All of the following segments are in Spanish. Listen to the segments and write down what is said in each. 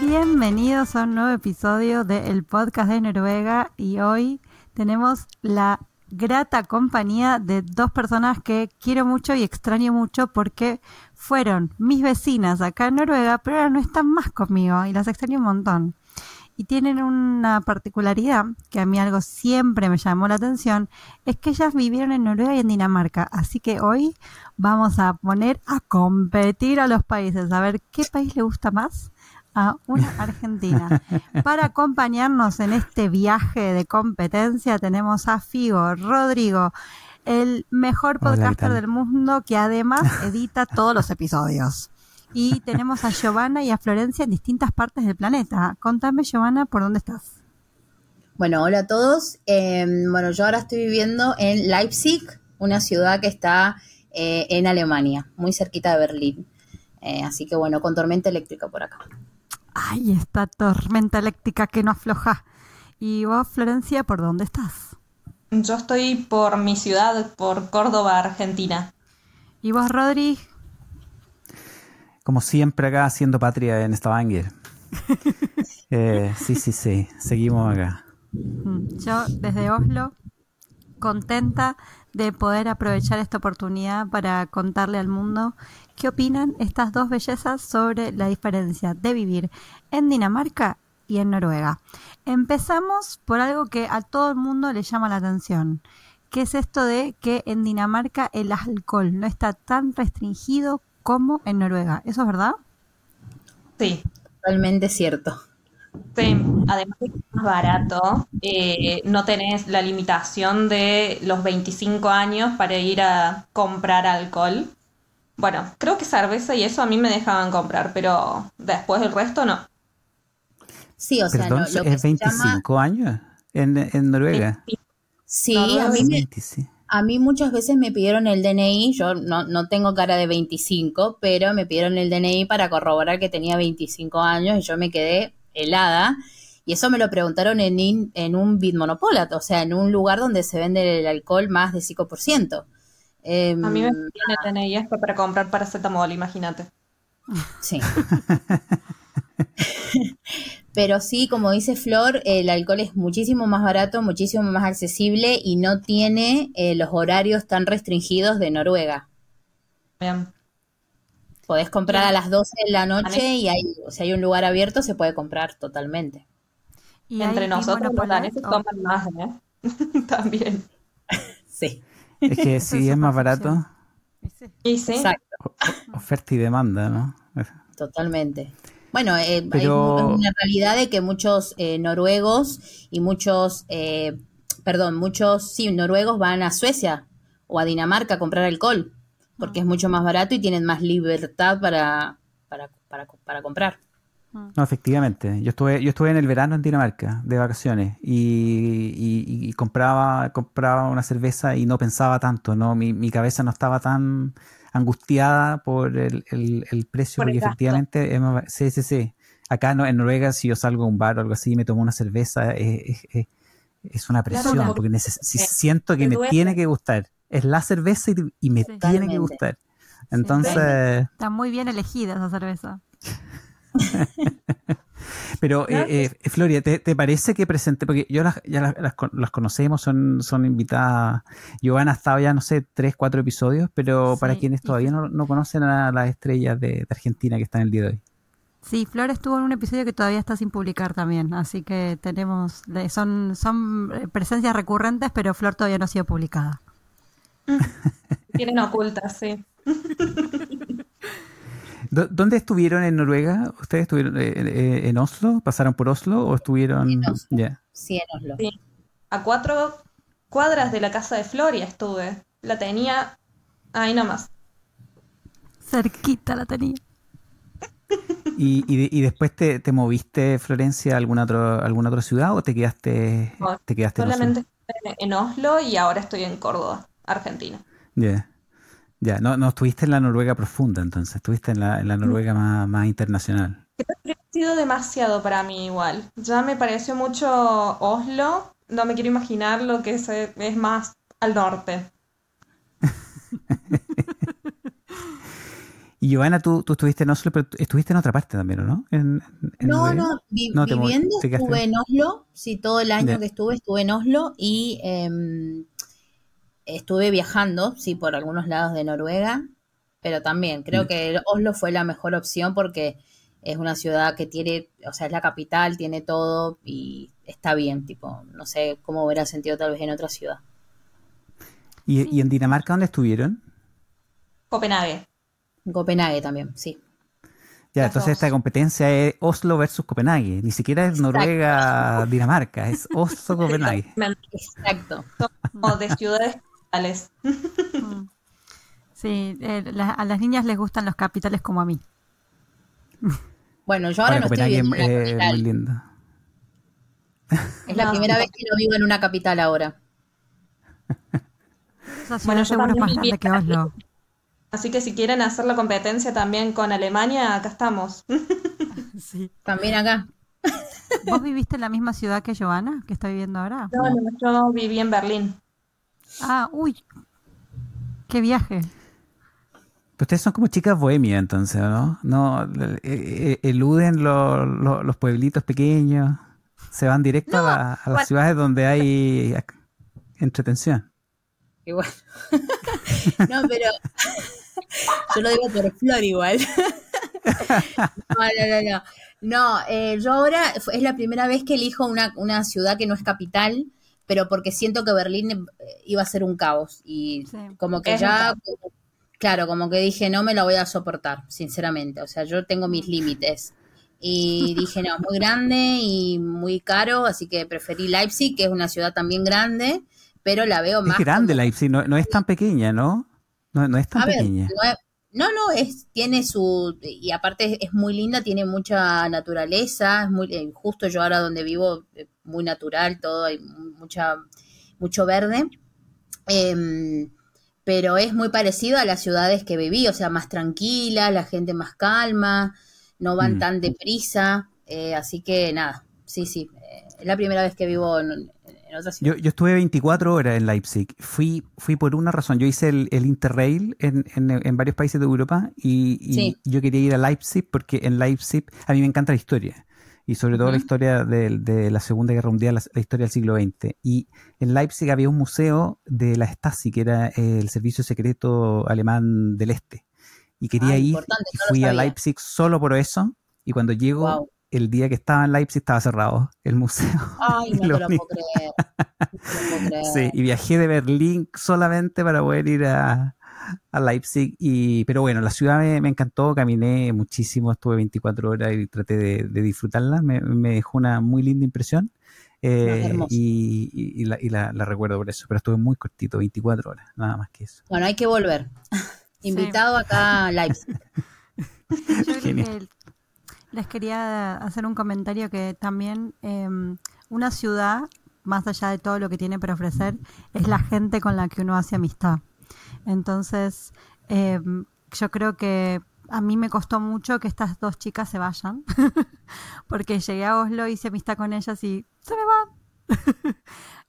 Bienvenidos a un nuevo episodio del podcast de Noruega y hoy tenemos la grata compañía de dos personas que quiero mucho y extraño mucho porque fueron mis vecinas acá en Noruega, pero ahora no están más conmigo y las extraño un montón. Y tienen una particularidad que a mí algo siempre me llamó la atención, es que ellas vivieron en Noruega y en Dinamarca. Así que hoy vamos a poner a competir a los países, a ver qué país le gusta más a una argentina. Para acompañarnos en este viaje de competencia tenemos a Figo, Rodrigo, el mejor podcaster del mundo que además edita todos los episodios. Y tenemos a Giovanna y a Florencia en distintas partes del planeta. Contame, Giovanna, ¿por dónde estás? Bueno, hola a todos. Em, bueno, yo ahora estoy viviendo en Leipzig, una ciudad que está eh, en Alemania, muy cerquita de Berlín. Eh, así que bueno, con tormenta eléctrica por acá. Ay, esta tormenta eléctrica que no afloja. ¿Y vos, Florencia, por dónde estás? Yo estoy por mi ciudad, por Córdoba, Argentina. ¿Y vos, Rodri? Como siempre acá haciendo patria en Stavanger. eh, sí, sí, sí, seguimos acá. Mm, yo desde Oslo, contenta de poder aprovechar esta oportunidad para contarle al mundo qué opinan estas dos bellezas sobre la diferencia de vivir en Dinamarca y en Noruega. Empezamos por algo que a todo el mundo le llama la atención, que es esto de que en Dinamarca el alcohol no está tan restringido como en Noruega. ¿Eso es verdad? Sí, totalmente cierto. Sí, además es más barato, eh, no tenés la limitación de los 25 años para ir a comprar alcohol. Bueno, creo que cerveza y eso a mí me dejaban comprar, pero después el resto no. Sí, o sea, no, ¿es 25 años en, Noruega? Sí, a, mí me, a mí muchas veces me pidieron el DNI, yo no, no tengo cara de 25, pero me pidieron el DNI para corroborar que tenía 25 años y yo me quedé helada. Y eso me lo preguntaron en, en un Bitmonopolat, o sea, en un lugar donde se vende el alcohol más de 5%. Em, a mí me tiene esto para comprar paracetamol, imagínate. Sí. Pero sí, como dice Flor, el alcohol es muchísimo más barato, muchísimo más accesible y no tiene eh, los horarios tan restringidos de Noruega. Bien. Podés comprar a las 12 de la noche y hay, o sea, hay un lugar abierto, se puede comprar totalmente. Y Entre nosotros los daneses toman más, ¿eh? También. sí. Es que si es más barato. Sí, sí. Exacto. Oferta y demanda, ¿no? Totalmente. Bueno, eh, hay una realidad de que muchos eh, noruegos y muchos, eh, perdón, muchos, sí, noruegos van a Suecia o a Dinamarca a comprar alcohol, porque es mucho más barato y tienen más libertad para, para, para, para comprar. No, efectivamente. Yo estuve, yo estuve en el verano en Dinamarca de vacaciones y, compraba, compraba una cerveza y no pensaba tanto, ¿no? Mi, mi cabeza no estaba tan angustiada por el, el, precio, porque efectivamente, sí, sí, sí. Acá no, en Noruega, si yo salgo a un bar o algo así y me tomo una cerveza, es, es, una presión, porque siento que me tiene que gustar. Es la cerveza y, me tiene que gustar. Entonces... Está muy bien elegida esa cerveza. Pero, eh, eh, Floria, ¿te, parece que presente? Porque yo las, ya las, conocemos, son, son invitadas. Giovanna ha estado ya, no sé, tres, cuatro episodios, pero para quienes todavía no, conocen a las estrellas de, Argentina que están el día de hoy. Sí, Flor estuvo en un episodio que todavía está sin publicar también, así que tenemos, son, son presencias recurrentes, pero Flor todavía no ha sido publicada. Tienen ocultas, sí. ¿Dónde estuvieron en Noruega? ¿Ustedes estuvieron eh, eh, en Oslo? ¿Pasaron por Oslo o estuvieron...? En Oslo. Sí, en Oslo. A cuatro cuadras de la casa de Floria estuve. La tenía ahí nomás. Cerquita la tenía. ¿Y, y, después te, te, moviste, Florencia, a alguna, otro, alguna otra ciudad o te quedaste, te quedaste solamente en Oslo y ahora estoy en Córdoba, Argentina. Ya. Ya, no, no estuviste en la Noruega profunda entonces, estuviste en la, en la Noruega más, más internacional. Creo que ha sido demasiado para mí igual. Ya me pareció mucho Oslo, no me quiero imaginar lo que es, es más al norte. Y Giovanna, tú, tú estuviste en Oslo, pero estuviste en otra parte también, ¿no? no, no, viviendo estuve en Oslo, sí, todo el año que estuve estuve en Oslo y em, estuve viajando, sí, por algunos lados de Noruega, pero también creo que Oslo fue la mejor opción porque es una ciudad que tiene, o sea, es la capital, tiene todo y está bien, tipo, no sé cómo hubiera sentido tal vez en otra ciudad. ¿Y, ¿y en Dinamarca dónde estuvieron? Copenhague. Copenhague también, sí. Ya, entonces esta competencia es Oslo versus Copenhague. Ni siquiera es Noruega, Dinamarca, es Oslo, Copenhague. Exacto. Como de ciudades capitales. Mm. Sí, eh, a las niñas les gustan los capitales como a mí. Bueno, yo ahora, no estoy viviendo en capital. muy lindo. Es la primera vez que lo vivo en una capital ahora. bueno, seguro es más grande que Oslo. Así que si quieren hacer la competencia también con Alemania, acá estamos. Sí. También acá. ¿Vos viviste en la misma ciudad que Joana, que está viviendo ahora? No, no, yo viví en Berlín. Ah, uy, qué viaje. Ustedes son como chicas bohemias entonces, ¿no? No, eluden los pueblitos pequeños, se van directo a, las ciudades donde hay entretención. Igual. no, pero yo lo digo por flor igual. no, no, no. No, eh, yo ahora es la primera vez que elijo una, una, ciudad que no es capital, pero porque siento que Berlín eh, iba a ser un caos. Y como que ya, claro, como que dije, no me la voy a soportar, sinceramente. O sea, yo tengo mis límites. Y dije, no, muy grande y muy caro, así que preferí Leipzig, que es una ciudad también grande, pero la veo más. Es grande Leipzig, no, no es tan pequeña, ¿no? No, es tan pequeña. no, no, es, tiene su, y aparte es, muy linda, tiene mucha naturaleza, es muy, eh, justo yo ahora donde vivo, eh, muy natural todo, hay mucha, mucho verde. Em, pero es muy parecido a las ciudades que viví, o sea, más tranquila, la gente más calma, no van mm. tan deprisa, eh, así que nada, sí, sí, es la primera vez que vivo en, yo, estuve 24 horas en Leipzig. Fui, fui por una razón. Yo hice el, Interrail en, varios países de Europa y, yo quería ir a Leipzig porque en Leipzig a mí me encanta la historia. Y sobre todo la historia de, la Segunda Guerra Mundial, la, historia del siglo XX. Y en Leipzig había un museo de la Stasi, que era el servicio secreto alemán del Este. Y quería ah, ir, y fui a Leipzig solo por eso. Y cuando llego, el día que estaba en Leipzig estaba cerrado el museo. Ay, no, te lo puedo creer. Sí, y viajé de Berlín solamente para poder ir a, a Leipzig. Y, pero bueno, la ciudad me, encantó, caminé muchísimo, estuve 24 horas y traté de, disfrutarla. Me, dejó una muy linda impresión. Eh, y, la, recuerdo por eso, pero estuve muy cortito, 24 horas, nada más que eso. Bueno, hay que volver. Invitado acá a Leipzig. Genial les quería hacer un comentario que también em, una ciudad, más allá de todo lo que tiene para ofrecer, es la gente con la que uno hace amistad. Entonces, em, yo creo que a mí me costó mucho que estas dos chicas se vayan, porque llegué a Oslo, hice amistad con ellas y se me van.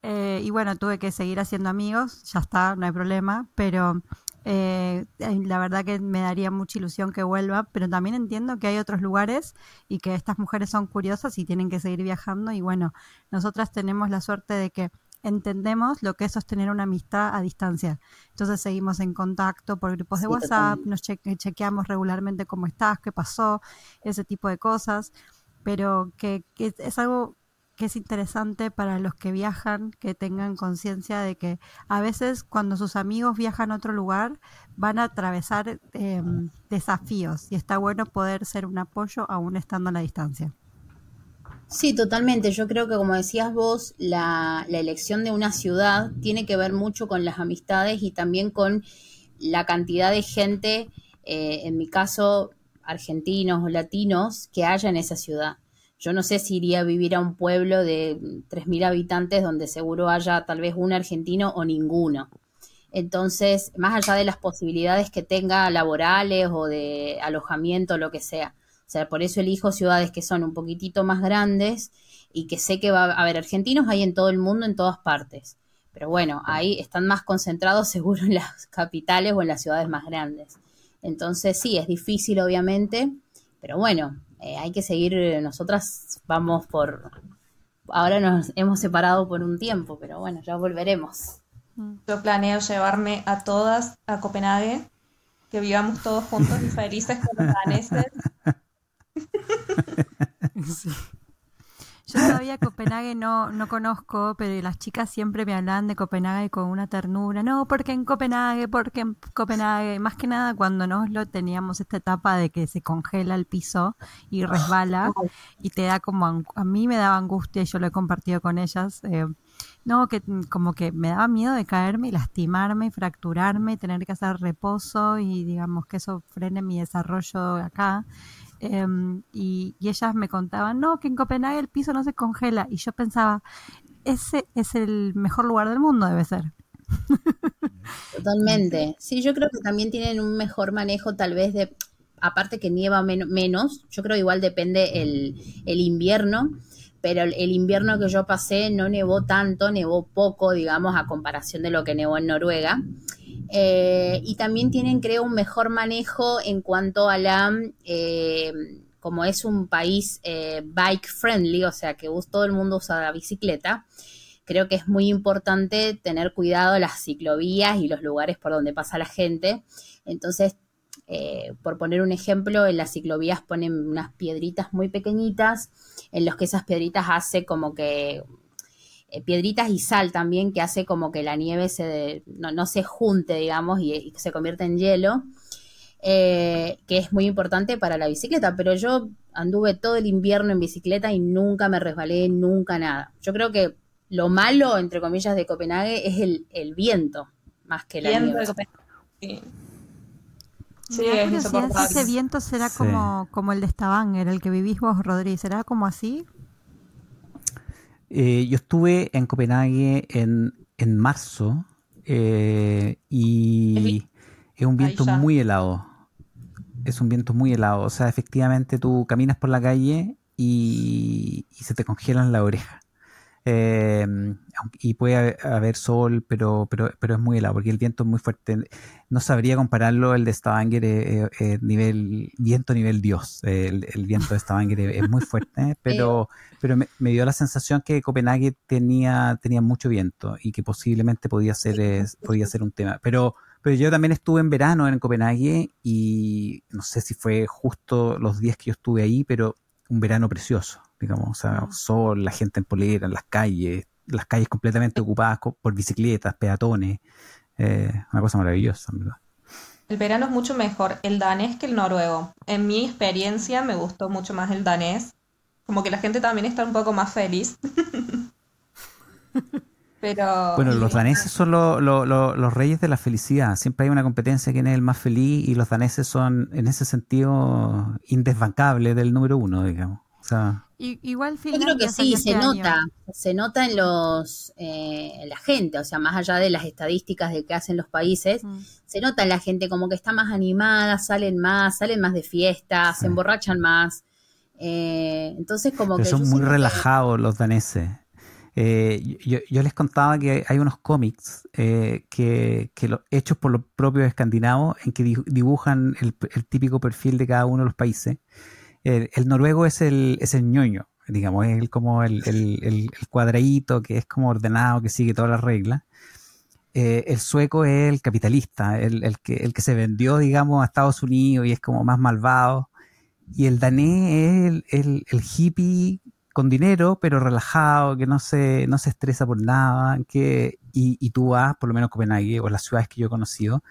Eh, y bueno, tuve que seguir haciendo amigos, ya está, no hay problema, pero eh, la verdad que me daría mucha ilusión que vuelva, pero también entiendo que hay otros lugares y que estas mujeres son curiosas y tienen que seguir viajando. Y bueno, nosotras tenemos la suerte de que entendemos lo que es sostener una amistad a distancia. Entonces seguimos en contacto por grupos de WhatsApp, nos chequeamos regularmente cómo estás, qué pasó, ese tipo de cosas, pero que, que es algo que es interesante para los que viajan, que tengan conciencia de que a veces cuando sus amigos viajan a otro lugar van a atravesar em, desafíos y está bueno poder ser un apoyo aún estando a la distancia. Sí, totalmente. Yo creo que como decías vos, la, elección de una ciudad tiene que ver mucho con las amistades y también con la cantidad de gente. Eh, en mi caso, argentinos o latinos que haya en esa ciudad. Yo no sé si iría a vivir a un pueblo de 3.000 habitantes donde seguro haya tal vez un argentino o ninguno. Entonces, más allá de las posibilidades que tenga laborales o de alojamiento, lo que sea. O sea, por eso elijo ciudades que son un poquitito más grandes y que sé que va a haber argentinos ahí en todo el mundo, en todas partes. Pero bueno, ahí están más concentrados seguro en las capitales o en las ciudades más grandes. Entonces sí, es difícil obviamente, pero bueno, eh, hay que seguir, nosotras vamos por, ahora nos hemos separado por un tiempo, pero bueno, ya volveremos. Yo planeo llevarme a todas a Copenhague, que vivamos todos juntos y felices con los daneses. Sí. Yo todavía Copenhague no, no conozco, pero las chicas siempre me hablan de Copenhague con una ternura. No, porque en Copenhague, porque en Copenhague. Más que nada cuando nos lo teníamos esta etapa de que se congela el piso y resbala y te da como, a mí me daba angustia y yo lo he compartido con ellas. Eh, no, que como que me daba miedo de caerme y lastimarme y fracturarme, tener que hacer reposo y digamos que eso frene mi desarrollo acá. Em, y, ellas me contaban, no, que en Copenhague el piso no se congela. Y yo pensaba, ese es el mejor lugar del mundo, debe ser. Totalmente. Sí, yo creo que también tienen un mejor manejo tal vez de, aparte que nieva menos, yo creo igual depende el, el invierno, pero el, invierno que yo pasé no nevó tanto, nevó poco, digamos, a comparación de lo que nevó en Noruega. Eh, y también tienen, creo, un mejor manejo en cuanto a la, eh, como es un país eh, bike friendly, o sea que todo el mundo usa la bicicleta, creo que es muy importante tener cuidado las ciclovías y los lugares por donde pasa la gente. Entonces, por poner un ejemplo, en las ciclovías ponen unas piedritas muy pequeñitas, en los que esas piedritas hace como que eh, piedritas y sal también que hace como que la nieve se no, se junte, digamos, y, se convierte en hielo, eh, que es muy importante para la bicicleta. Pero yo anduve todo el invierno en bicicleta y nunca me resbalé, nunca nada. Yo creo que lo malo, entre comillas, de Copenhague es el, viento, más que la nieve. Sí. Sí, ese viento será como, como el de Stavanger, el que vivís vos, Rodríguez. ¿Será como así? Eh, yo estuve en Copenhague en, en marzo eh, y es un viento muy helado. Es un viento muy helado. O sea, efectivamente tú caminas por la calle y, y se te congelan la oreja. Eh, y puede haber sol, pero, pero, pero es muy helado porque el viento es muy fuerte. No sabría compararlo el de Stavanger, eh, eh, nivel viento nivel Dios. El, viento de Stavanger es muy fuerte, pero, pero me, dio la sensación que Copenhague tenía, tenía mucho viento y que posiblemente podía ser, podía ser un tema. Pero, pero yo también estuve en verano en Copenhague y no sé si fue justo los días que yo estuve ahí, pero un verano precioso digamos, o sea, sol, la gente en polera, en las calles, las calles completamente ocupadas por bicicletas, peatones, eh, una cosa maravillosa, ¿verdad? El verano es mucho mejor el danés que el noruego. En mi experiencia me gustó mucho más el danés. Como que la gente también está un poco más feliz. Pero... Bueno, los daneses son los reyes de la felicidad. Siempre hay una competencia quién es el más feliz y los daneses son, en ese sentido, indesbancables del número uno, digamos. O sea, igual Yo creo que sí, se nota, se nota en los eh, la gente, o sea, más allá de las estadísticas de que hacen los países, mm. se nota en la gente como que está más animada, salen más, salen más de fiesta, se emborrachan más. Eh, entonces como que son muy relajados los daneses. Eh, yo, les contaba que hay unos cómics que, que hechos por los propios escandinavos en que dibujan el, el típico perfil de cada uno de los países el, noruego es el, es el ñoño, digamos, es el, como el, el, cuadradito que es como ordenado, que sigue todas las reglas. Eh, el sueco es el capitalista, el, que, el que se vendió, digamos, a Estados Unidos y es como más malvado. Y el danés es el, hippie con dinero, pero relajado, que no se, no se estresa por nada, que, y, y tú vas, por lo menos Copenhague o las ciudades que yo he conocido,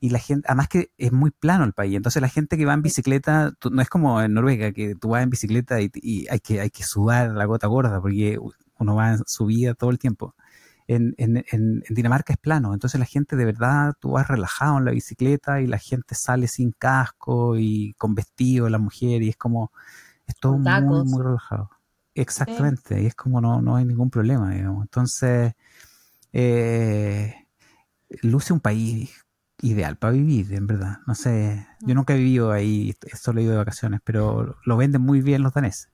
y la gente, además que es muy plano el país, entonces la gente que va en bicicleta, no es como en Noruega, que tú vas en bicicleta y, hay, que, hay que sudar la gota gorda, porque uno va en subida todo el tiempo. en, en, Dinamarca es plano, entonces la gente de verdad, tú vas relajado en la bicicleta y la gente sale sin casco y con vestido, la mujer, y es como, es todo muy, muy relajado. Exactamente, y es como no, no hay ningún problema, digamos. Entonces, eh, luce un país ideal para vivir, en verdad. No sé, yo nunca he vivido ahí, solo he ido de vacaciones, pero lo venden muy bien los daneses.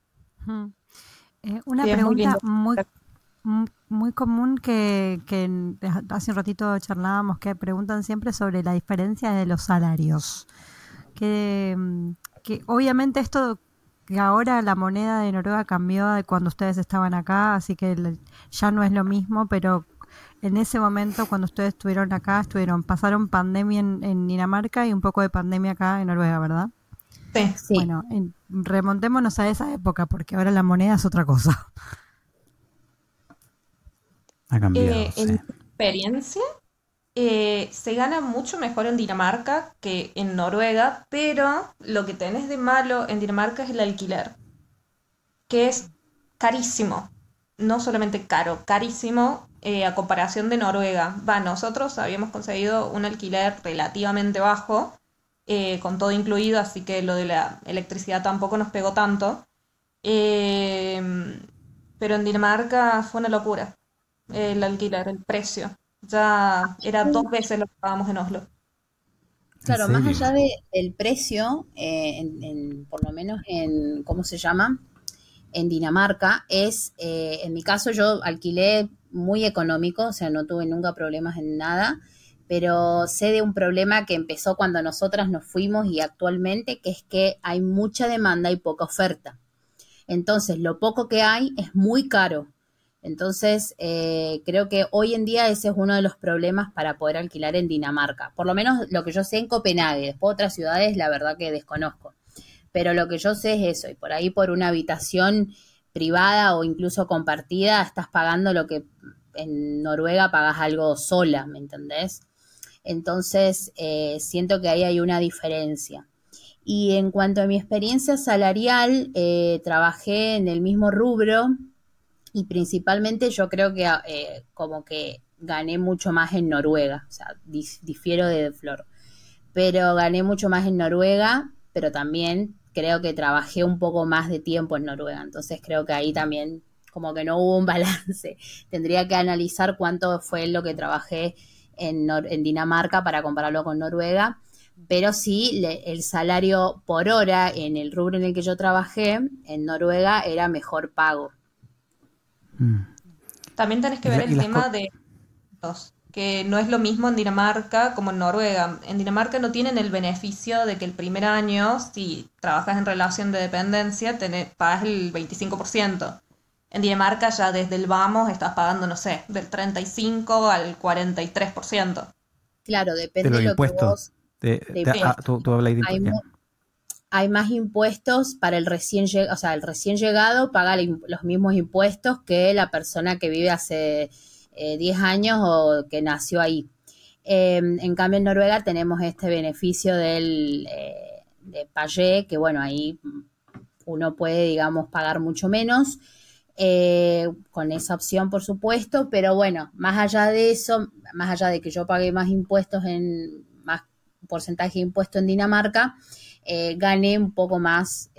Eh, una pregunta muy, muy, común que, que, hace un ratito charlábamos, que preguntan siempre sobre la diferencia de los salarios. Que, que obviamente esto que ahora la moneda de Noruega cambió de cuando ustedes estaban acá, así que ya no es lo mismo, pero en ese momento cuando ustedes estuvieron acá, estuvieron, pasaron pandemia en, Dinamarca y un poco de pandemia acá en Noruega, ¿verdad? Sí. Bueno, remontémonos a esa época porque ahora la moneda es otra cosa. Ha cambiado. Eh, en experiencia, eh, se gana mucho mejor en Dinamarca que en Noruega, pero lo que tenés de malo en Dinamarca es el alquiler, que es carísimo. No solamente caro, carísimo eh, a comparación de Noruega. Va, nosotros habíamos conseguido un alquiler relativamente bajo, eh, con todo incluido, así que lo de la electricidad tampoco nos pegó tanto. Em, pero en Dinamarca fue una locura el alquiler, el precio. Ya era dos veces lo que pagábamos en Oslo. Claro, más allá del precio, eh, por lo menos en, ¿cómo se llama? En Dinamarca, es, en mi caso yo alquilé muy económico, o sea, no tuve nunca problemas en nada, pero sé de un problema que empezó cuando nosotras nos fuimos y actualmente, que es que hay mucha demanda y poca oferta. Entonces, lo poco que hay es muy caro. Entonces, eh, creo que hoy en día ese es uno de los problemas para poder alquilar en Dinamarca. Por lo menos lo que yo sé en Copenhague. Después otras ciudades, la verdad que desconozco. Pero lo que yo sé es eso. Y por ahí por una habitación privada o incluso compartida, estás pagando lo que en Noruega pagas algo sola, ¿me entendés? Entonces, eh, siento que ahí hay una diferencia. Y en cuanto a mi experiencia salarial, eh, trabajé en el mismo rubro y principalmente yo creo que eh, como que gané mucho más en Noruega, o sea, difiero de Flor, pero gané mucho más en Noruega, pero también creo que trabajé un poco más de tiempo en Noruega, entonces creo que ahí también como que no hubo un balance. Tendría que analizar cuánto fue lo que trabajé en, en Dinamarca para compararlo con Noruega, pero sí el salario por hora en el rubro en el que yo trabajé en Noruega era mejor pago. Mm. También tenés que ver el tema de que no es lo mismo en Dinamarca como en Noruega. En Dinamarca no tienen el beneficio de que el primer año, si trabajas en relación de dependencia, tenés, pagas el 25%. En Dinamarca ya desde el vamos estás pagando, no sé, del 35 al 43%. Claro, depende de, los impuestos. hay, más impuestos para el recién llegado, o sea, el recién llegado paga los mismos impuestos que la persona que vive hace 10 eh, años o que nació ahí. Em, en cambio, en Noruega tenemos este beneficio del eh, Payé, que bueno, ahí uno puede, digamos, pagar mucho menos. Eh, con esa opción, por supuesto, pero bueno, más allá de eso, más allá de que yo pagué más impuestos en más porcentaje de impuesto en Dinamarca, gané un poco más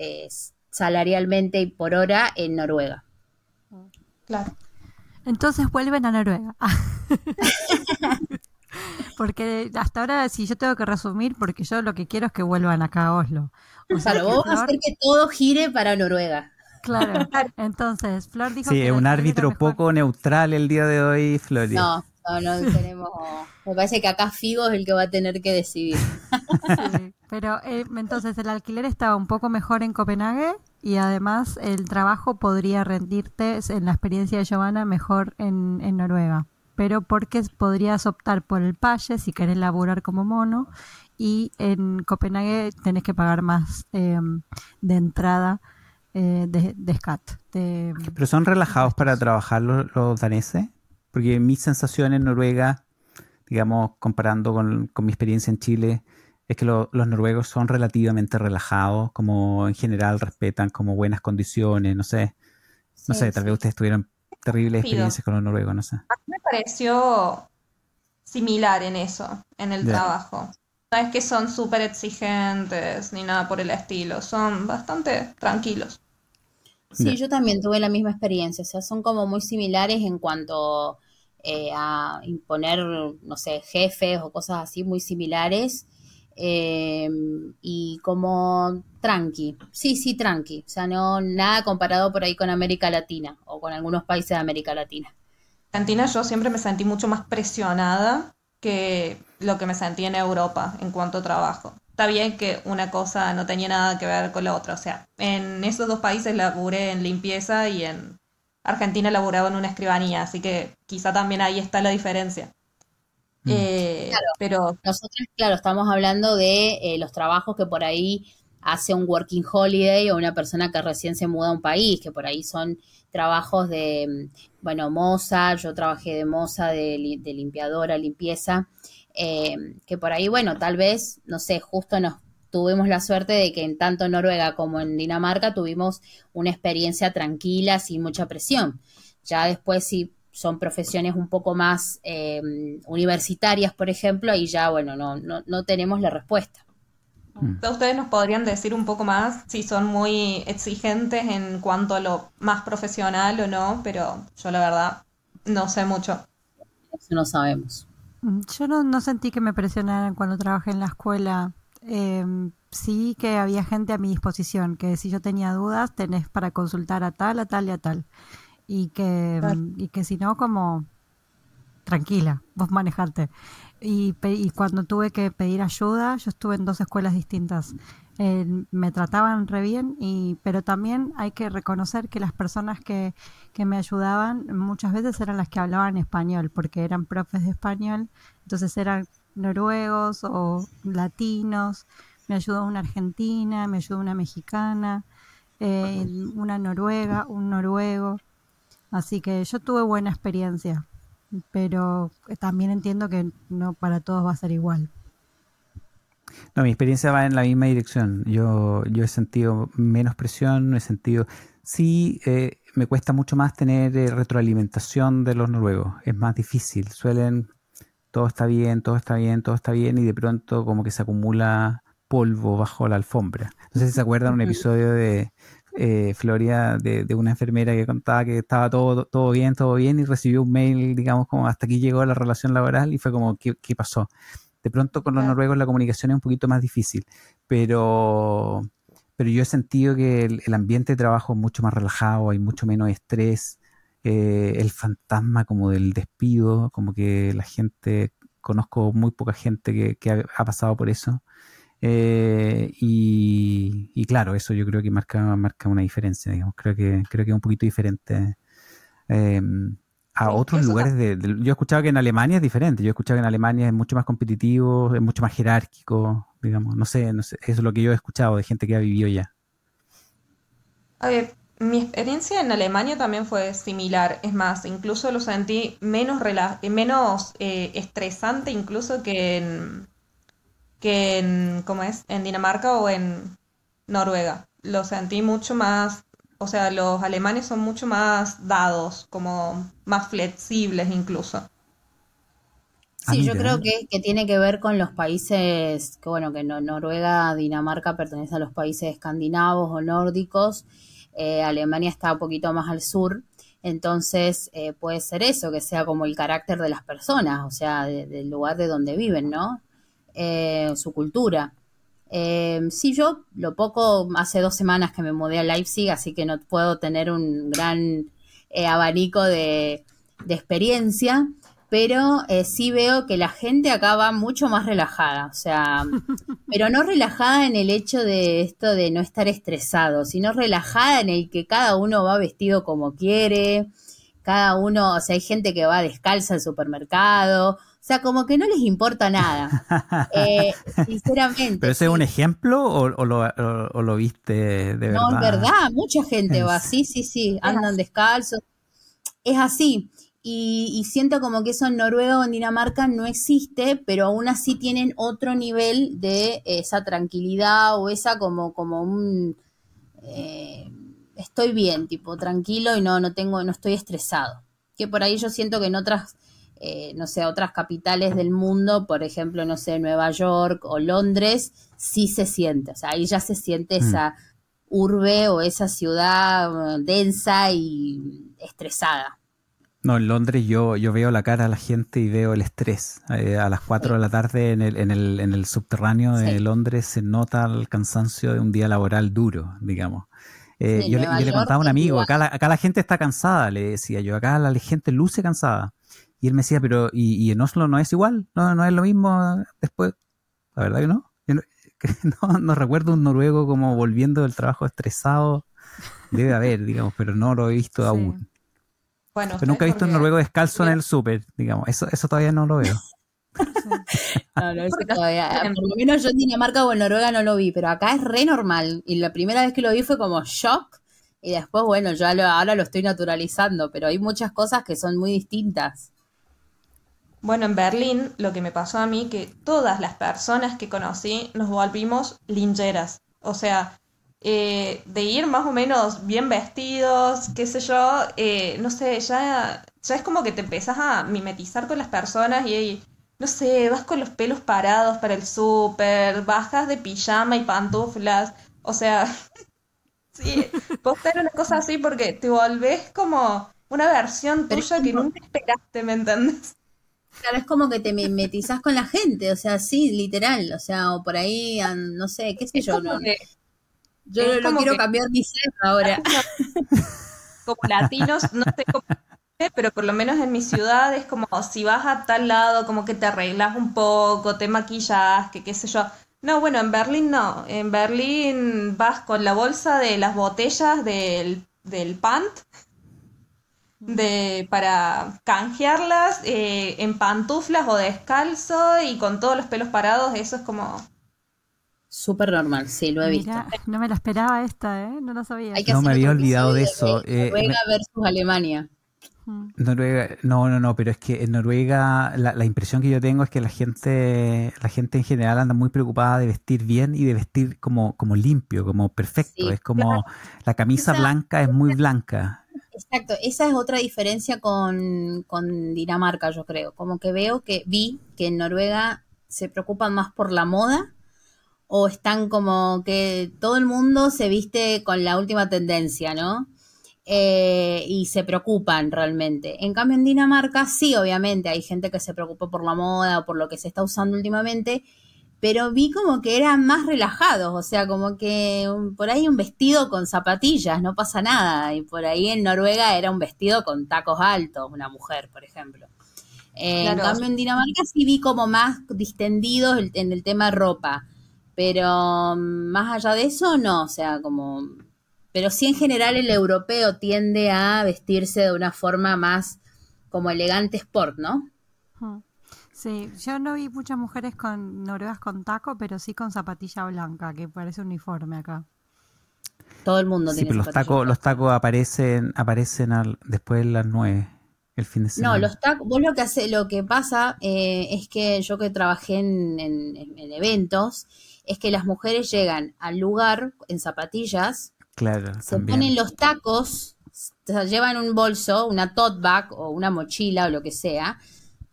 salarialmente y por hora en Noruega. Claro. Entonces vuelven a Noruega. porque hasta ahora, si yo tengo que resumir, porque yo lo que quiero es que vuelvan acá a Oslo. O sea, vos vas a hacer que todo gire para Noruega. Claro. Entonces, Flor dijo sí, que. un árbitro poco neutral el día de hoy, Flor. No, no, no tenemos. Me parece que acá Figo es el que va a tener que decidir. Pero eh, entonces, ¿el alquiler estaba un poco mejor en Copenhague? y además el trabajo podría rendirte, en la experiencia de Giovanna, mejor en, Noruega. Pero porque podrías optar por el paye si querés laburar como mono y en Copenhague tenés que pagar más em, de entrada eh, de, de, SCAT. ¿Pero son relajados para trabajar los, daneses? Porque mi sensación en Noruega, digamos, comparando con mi experiencia en Chile, es que los noruegos son relativamente relajados, como en general respetan como buenas condiciones, no sé, no sé, tal vez ustedes estuvieron terribles experiencias con los noruegos, no sé. A mí me pareció similar en eso, en el trabajo. No es que son súper exigentes ni nada por el estilo, son bastante tranquilos. Sí, yo también tuve la misma experiencia, o sea, son como muy similares en cuanto eh, a imponer, no sé, jefes o cosas así muy similares. Eh, y como tranqui, sí, sí, tranqui, o sea, no nada comparado por ahí con América Latina o con algunos países de América Latina. Argentina yo siempre me sentí mucho más presionada que lo que me sentí en Europa en cuanto a trabajo. Está bien que una cosa no tenía nada que ver con la otra, o sea, en esos dos países laburé en limpieza y en Argentina laburaba en una escribanía, así que quizá también ahí está la diferencia. Mm. Eh, pero nosotros, claro, estamos hablando de eh, los trabajos que por ahí hace un working holiday o una persona que recién se muda a un país, que por ahí son trabajos de, bueno, moza, yo trabajé de moza, de, limpiadora, limpieza, eh, que por ahí, bueno, tal vez, no sé, justo nos tuvimos la suerte de que en tanto Noruega como en Dinamarca tuvimos una experiencia tranquila, sin mucha presión. Ya después si son profesiones un poco más eh, universitarias, por ejemplo, ahí ya, bueno, no, no, no tenemos la respuesta. Mm. Ustedes nos podrían decir un poco más si son muy exigentes en cuanto a lo más profesional o no, pero yo la verdad no sé mucho. Eso no sabemos. Mm, yo no, sentí que me presionaran cuando trabajé en la escuela. Em, sí que había gente a mi disposición, que si yo tenía dudas tenés para consultar a tal, a tal y a tal. Y que, y que si no, como tranquila, vos manejarte. Y, y, cuando tuve que pedir ayuda, yo estuve en dos escuelas distintas. me trataban re bien, y, pero también hay que reconocer que las personas que, que me ayudaban muchas veces eran las que hablaban español, porque eran profes de español, entonces eran noruegos o latinos. Me ayudó una argentina, me ayudó una mexicana, eh, una noruega, un noruego. Así que yo tuve buena experiencia pero también entiendo que no para todos va a ser igual. No, mi experiencia va en la misma dirección. Yo, yo he sentido menos presión, he sentido... Sí, eh, me cuesta mucho más tener eh, retroalimentación de los noruegos. Es más difícil. Suelen... Todo está bien, todo está bien, todo está bien y de pronto como que se acumula polvo bajo la alfombra. No sé si se acuerdan un episodio de eh, Floria de, una enfermera que contaba que estaba todo, todo bien, todo bien y recibió un mail, digamos, como hasta aquí llegó la relación laboral y fue como, ¿qué, pasó? De pronto con los noruegos la comunicación es un poquito más difícil, pero, pero yo he sentido que el, ambiente de trabajo es mucho más relajado, hay mucho menos estrés, eh, el fantasma como del despido, como que la gente, conozco muy poca gente que, que ha pasado por eso. Eh, y, claro, eso yo creo que marca, marca una diferencia, digamos. Creo que, creo que es un poquito diferente em, a otros lugares. De, yo he escuchado que en Alemania es diferente. Yo he escuchado que en Alemania es mucho más competitivo, es mucho más jerárquico, digamos. No sé, no sé eso es lo que yo he escuchado de gente que ha vivido ya. A ver, mi experiencia en Alemania también fue similar. Es más, incluso lo sentí menos, menos eh, estresante incluso que en que en, ¿cómo es? En Dinamarca o en Noruega. Lo sentí mucho más, o sea, los alemanes son mucho más dados, como más flexibles incluso. Sí, yo creo que, que, tiene que ver con los países, que bueno, que Noruega, Dinamarca pertenece a los países escandinavos o nórdicos, eh, Alemania está un poquito más al sur, entonces eh, puede ser eso, que sea como el carácter de las personas, o sea, del lugar de donde viven, ¿no? Eh, su cultura. Eh, sí, yo lo poco, hace dos semanas que me mudé a Leipzig, así que no puedo tener un gran eh, abanico de, experiencia, pero sí veo que la gente acá va mucho más relajada, o sea, pero no relajada en el hecho de esto de no estar estresado, sino relajada en el que cada uno va vestido como quiere, cada uno, o sea, hay gente que va descalza al supermercado, o sea, como que no les importa nada. Eh, sinceramente. ¿Pero ese es un ejemplo o, lo, viste de verdad? No, es verdad, mucha gente va, sí, sí, sí, andan descalzos. Es así. Y, siento como que eso en Noruega o en Dinamarca no existe, pero aún así tienen otro nivel de esa tranquilidad o esa como, como un... Eh, estoy bien, tipo, tranquilo y no, no tengo, no estoy estresado. Que por ahí yo siento que en otras, eh, no sé, otras capitales del mundo, por ejemplo, no sé, Nueva York o Londres, sí se siente, o sea, ahí ya se siente mm. esa urbe o esa ciudad uh, densa y estresada. No, en Londres yo, yo veo la cara a la gente y veo el estrés. Eh, a las 4 de la tarde en el, en el, en el subterráneo de Londres se nota el cansancio de un día laboral duro, digamos. Eh, yo, le, yo, le, contaba a un amigo, acá la, acá la gente está cansada, le decía yo, acá la gente luce cansada. Y él me decía, pero ¿y, y en Oslo no es igual? ¿No, ¿No es lo mismo después? La verdad que no. no, no, recuerdo un noruego como volviendo del trabajo estresado. Debe haber, digamos, pero no lo he visto aún. Bueno, pero nunca he visto un noruego descalzo en el súper, digamos. Eso, eso todavía no lo veo. No, no, eso todavía. Por lo menos yo en Dinamarca o en Noruega no lo vi, pero acá es re normal. Y la primera vez que lo vi fue como shock. Y después, bueno, yo ahora lo estoy naturalizando, pero hay muchas cosas que son muy distintas. Bueno, en Berlín lo que me pasó a mí, que todas las personas que conocí nos volvimos lingeras. O sea, eh, de ir más o menos bien vestidos, qué sé yo, eh, no sé, ya, ya es como que te empezás a mimetizar con las personas y, no sé, vas con los pelos parados para el súper, bajas de pijama y pantuflas, o sea, sí, vos una cosa así porque te volvés como una versión tuya que nunca esperaste, ¿me entendés? Claro, es como que te mimetizas con la gente, o sea, sí, literal, o sea, o por ahí, no sé, qué sé yo, no, yo no quiero cambiar mi ser ahora. Como latinos, no sé cómo, pero por lo menos en mi ciudad es como si vas a tal lado, como que te arreglas un poco, te maquillas, que qué sé yo. No, bueno, en Berlín no. En Berlín vas con la bolsa de las botellas del, del pant de, para canjearlas eh, en pantuflas o descalzo y con todos los pelos parados, eso es como... Súper normal, sí, lo he visto. No me la esperaba esta, ¿eh? No lo sabía. no me había olvidado de eso. Eh, Noruega versus Alemania. Noruega, no, no, no, pero es que en Noruega la, la, impresión que yo tengo es que la gente, la gente en general anda muy preocupada de vestir bien y de vestir como, como limpio, como perfecto. es como la camisa blanca es muy blanca. Exacto, esa es otra diferencia con, con, Dinamarca, yo creo. Como que veo que vi que en Noruega se preocupan más por la moda o están como que todo el mundo se viste con la última tendencia, ¿no? Eh, y se preocupan realmente. En cambio, en Dinamarca sí, obviamente, hay gente que se preocupa por la moda o por lo que se está usando últimamente pero vi como que eran más relajados, o sea, como que por ahí un vestido con zapatillas, no pasa nada, y por ahí en Noruega era un vestido con tacos altos, una mujer, por ejemplo. Eh, en cambio en Dinamarca sí vi como más distendidos en el tema ropa, pero mm, más allá de eso no, o sea, como... Pero sí en general el europeo tiende a vestirse de una forma más como elegante sport, ¿no? Sí, yo no vi muchas mujeres con noruegas con taco, pero sí con zapatilla blanca, que parece uniforme acá. Todo el mundo sí, pero los tacos, los tacos aparecen, aparecen al, después de las nueve, el fin de semana. No, los tacos, vos lo que hace, lo que pasa eh, es que yo que trabajé en, eventos, es que las mujeres llegan al lugar en zapatillas, claro, se ponen los tacos, llevan un bolso, una tote bag o una mochila o lo que sea,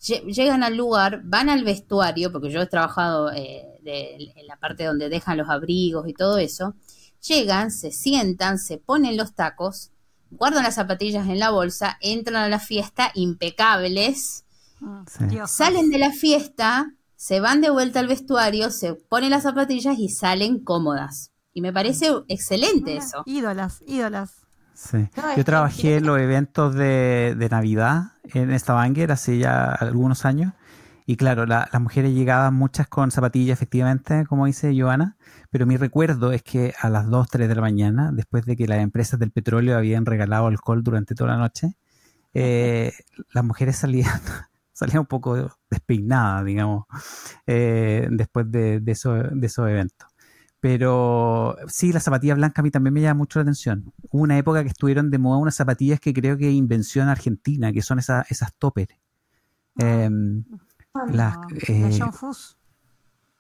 llegan al lugar, van al vestuario, porque yo he trabajado eh, en la parte donde dejan los abrigos y todo eso, llegan, se sientan, se ponen los tacos, guardan las zapatillas en la bolsa, entran a la fiesta impecables, ah, salen de la fiesta, se van de vuelta al vestuario, se ponen las zapatillas y salen cómodas. Y me parece excelente eso. Ídolas, ídolas. Sí. Yo trabajé en los eventos de, de Navidad en Stavanger hace ya algunos años. Y claro, las mujeres llegaban muchas con zapatillas, efectivamente, como dice Joana, pero mi recuerdo es que a las 2, 3 de la mañana, después de que las empresas del petróleo habían regalado alcohol durante toda la noche, eh, las mujeres salían, salían un poco despeinadas, digamos, eh, después de, de, de esos eventos. Pero sí, las zapatillas blancas a mí también me llama mucho la atención. Hubo una época que estuvieron de moda unas zapatillas que creo que invención argentina, que son esas, esas topper. Ah. Em, las, eh,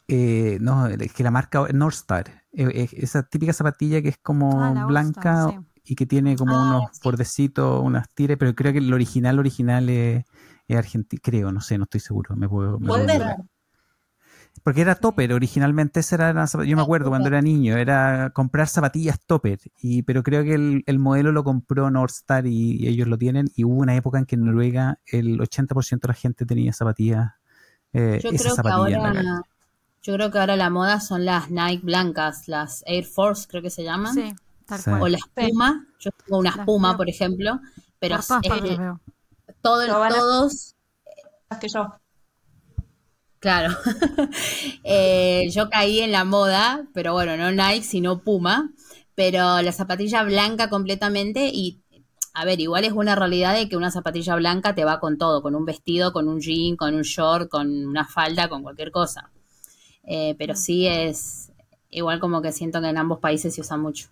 eh, no, es que la marca North Star, eh, esa típica zapatilla que es como ah, blanca y que tiene como ah, unos bordecitos, unas tires, pero creo que el original, original es, argentino, creo, no sé, no estoy seguro. Me puedo, me porque era topper, originalmente esa era yo me acuerdo cuando era niño, era comprar zapatillas topper, y, pero creo que el, modelo lo compró Northstar y, ellos lo tienen, y hubo una época en que en Noruega el 80% de la gente tenía zapatillas. Eh, yo, creo que ahora, yo creo que ahora la moda son las Nike blancas, las Air Force creo que se llaman. Sí, tal cual. O las Puma, yo tengo unas Puma, por ejemplo, pero es, todo, todos... Las que yo Claro. Eh, yo caí en la moda, pero bueno, no Nike, sino Puma. Pero la zapatilla blanca completamente y, a ver, igual es una realidad de que una zapatilla blanca te va con todo, con un vestido, con un jean, con un short, con una falda, con cualquier cosa. Eh, pero sí es igual como que siento que en ambos países se usa mucho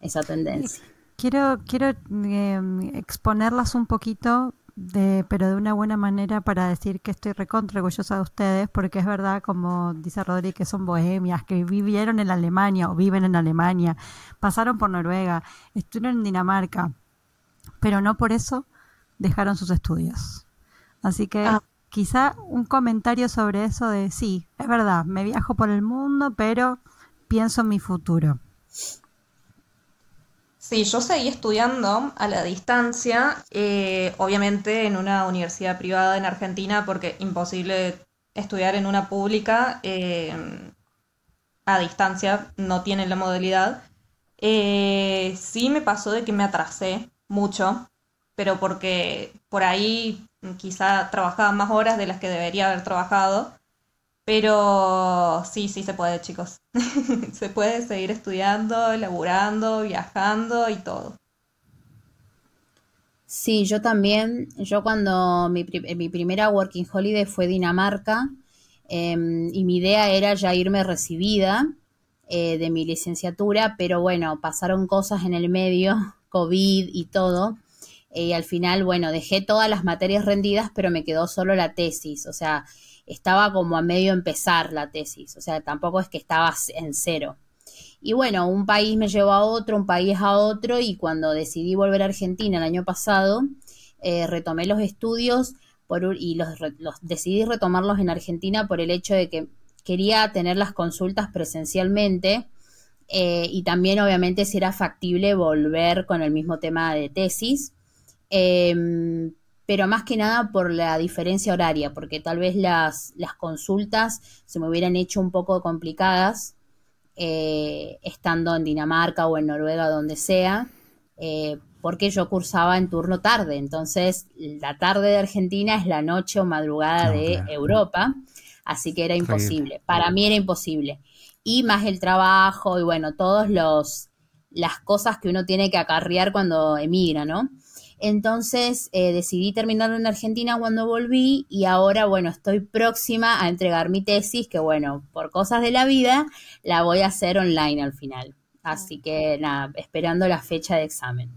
esa tendencia. Quiero, quiero eh, exponerlas un poquito de, pero de una buena manera para decir que estoy recontra orgullosa de ustedes, porque es verdad, como dice Rodri, que son bohemias, que vivieron en Alemania o viven en Alemania, pasaron por Noruega, estuvieron en Dinamarca, pero no por eso dejaron sus estudios. Así que ah. quizá un comentario sobre eso de sí, es verdad, me viajo por el mundo, pero pienso en mi futuro. Sí, yo seguí estudiando a la distancia, eh, obviamente en una universidad privada en Argentina, porque imposible estudiar en una pública eh, a distancia, no tienen la modalidad. Eh, sí me pasó de que me atrasé mucho, pero porque por ahí quizá trabajaba más horas de las que debería haber trabajado. Pero sí, sí se puede, chicos. se puede seguir estudiando, laburando, viajando y todo. Sí, yo también. Yo cuando mi, mi primera Working Holiday fue Dinamarca em, y mi idea era ya irme recibida eh, de mi licenciatura, pero bueno, pasaron cosas en el medio, COVID y todo. y al final, bueno, dejé todas las materias rendidas, pero me quedó solo la tesis. O sea, estaba como a medio empezar la tesis, o sea, tampoco es que estaba en cero. Y bueno, un país me llevó a otro, un país a otro, y cuando decidí volver a Argentina el año pasado, eh, retomé los estudios y los, decidí retomarlos en Argentina por el hecho de que quería tener las consultas presencialmente eh, y también obviamente si era factible volver con el mismo tema de tesis. Em, pero más que nada por la diferencia horaria, porque tal vez las, las consultas se me hubieran hecho un poco complicadas eh, estando en Dinamarca o en Noruega, donde sea, eh, porque yo cursaba en turno tarde, entonces la tarde de Argentina es la noche o madrugada de Europa, así que era imposible, para mí era imposible. Y más el trabajo y bueno, todos los las cosas que uno tiene que acarrear cuando emigra, ¿no? Entonces eh, decidí terminarlo en Argentina cuando volví y ahora, bueno, estoy próxima a entregar mi tesis, que bueno, por cosas de la vida, la voy a hacer online al final. Así que nada, esperando la fecha de examen.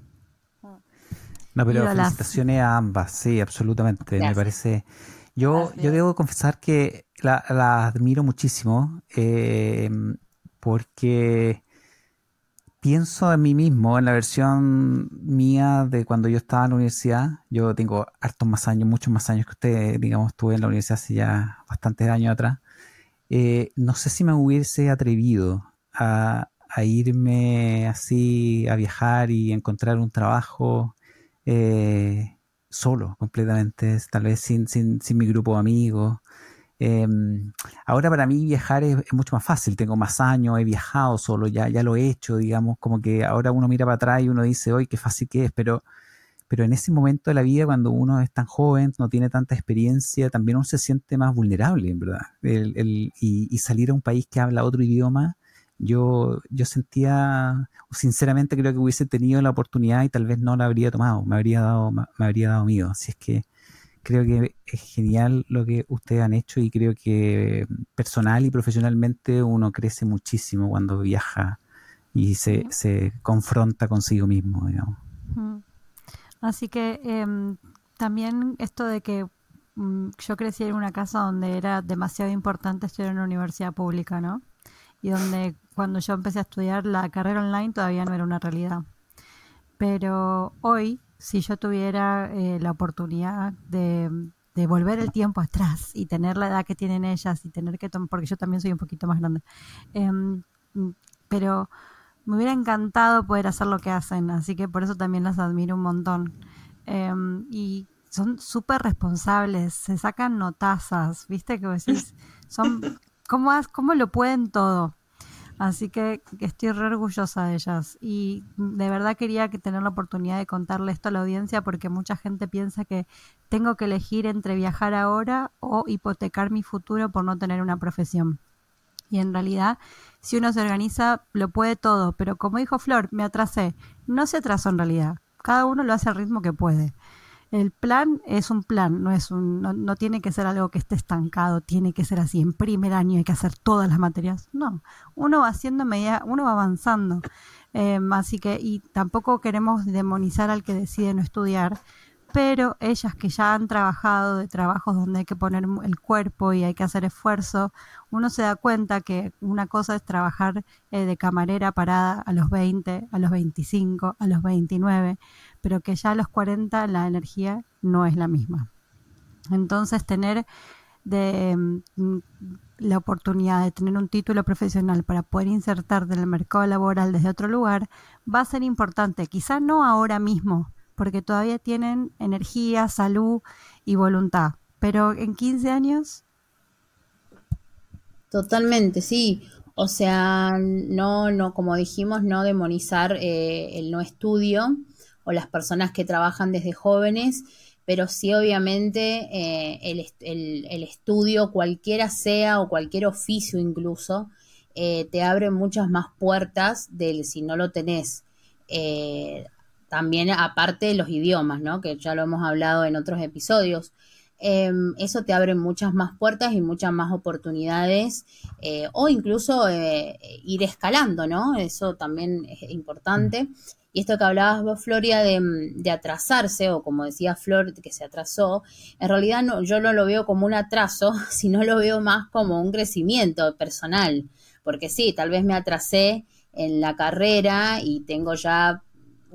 No, pero felicitaciones a ambas, sí, absolutamente. Me parece. Yo, yo debo confesar que la, admiro muchísimo eh, porque pienso en mí mismo, en la versión mía de cuando yo estaba en la universidad. Yo tengo hartos más años, muchos más años que usted, digamos, estuve en la universidad hace ya bastantes años atrás. Eh, no sé si me hubiese atrevido a, irme así, a viajar y encontrar un trabajo eh, solo, completamente, tal vez sin, sin, sin mi grupo de amigos. Em, ahora para mí viajar es, mucho más fácil, tengo más años, he viajado solo, ya, ya lo he hecho, digamos, como que ahora uno mira para atrás y uno dice, hoy qué fácil que es, pero, pero en ese momento de la vida, cuando uno es tan joven, no tiene tanta experiencia, también uno se siente más vulnerable, en verdad. El, y, salir a un país que habla otro idioma, yo, yo sentía, sinceramente creo que hubiese tenido la oportunidad y tal vez no la habría tomado, me habría dado, me habría dado miedo. Así es que creo que es genial lo que ustedes han hecho y creo que personal y profesionalmente uno crece muchísimo cuando viaja y se, se confronta consigo mismo, digamos. Así que em, también esto de que mm, yo crecí en una casa donde era demasiado importante estudiar en una universidad pública, ¿no? Y donde cuando yo empecé a estudiar la carrera online todavía no era una realidad. pero hoy, si yo tuviera eh, la oportunidad de, volver el tiempo atrás y tener la edad que tienen ellas y tener que tomar, porque yo también soy un poquito más grande, em, pero me hubiera encantado poder hacer lo que hacen, así que por eso también las admiro un montón. Em, y son súper responsables, se sacan notazas, ¿viste? Que decís, son, ¿cómo, ¿cómo lo pueden todo? Así que estoy re orgullosa de ellas y de verdad quería que tener la oportunidad de contarle esto a la audiencia porque mucha gente piensa que tengo que elegir entre viajar ahora o hipotecar mi futuro por no tener una profesión. Y en realidad, si uno se organiza, lo puede todo, pero como dijo Flor, me atrasé. No se atrasó en realidad, cada uno lo hace al ritmo que puede. El plan es un plan, no es un, no, tiene que ser algo que esté estancado, tiene que ser así. En primer año hay que hacer todas las materias. No, uno va haciendo medida, uno va avanzando. Em, así que, y tampoco queremos demonizar al que decide no estudiar, pero ellas que ya han trabajado de trabajos donde hay que poner el cuerpo y hay que hacer esfuerzo, uno se da cuenta que una cosa es trabajar eh, de camarera parada a los 20, a los 25, a los 29, pero que ya a los 40 la energía no es la misma. Entonces tener de, mm, la oportunidad de tener un título profesional para poder insertar en el mercado laboral desde otro lugar va a ser importante, quizá no ahora mismo, porque todavía tienen energía, salud y voluntad. Pero en 15 años... Totalmente, sí. O sea, no, no, como dijimos, no demonizar eh, el no estudio o las personas que trabajan desde jóvenes, pero sí obviamente eh, el, estudio, cualquiera sea o cualquier oficio incluso, eh, te abre muchas más puertas del si no lo tenés también aparte de los idiomas, ¿no? Que ya lo hemos hablado en otros episodios. Em, eso te abre muchas más puertas y muchas más oportunidades eh, o incluso eh, ir escalando, ¿no? Eso también es importante. Y esto que hablabas vos, Floria, de, atrasarse, o como decía Flor, que se atrasó, en realidad no, yo no lo veo como un atraso, sino lo veo más como un crecimiento personal. Porque sí, tal vez me atrasé en la carrera y tengo ya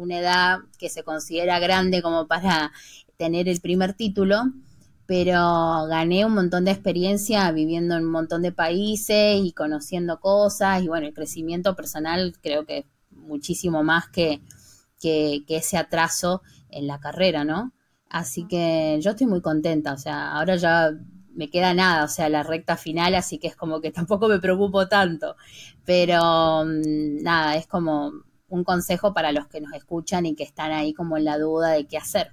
una edad que se considera grande como para tener el primer título, pero gané un montón de experiencia viviendo en un montón de países y conociendo cosas y bueno, el crecimiento personal creo que muchísimo más que, que, ese atraso en la carrera, ¿no? Así que yo estoy muy contenta, o sea, ahora ya me queda nada, o sea, la recta final, así que es como que tampoco me preocupo tanto, pero mm, nada, es como un consejo para los que nos escuchan y que están ahí como en la duda de qué hacer.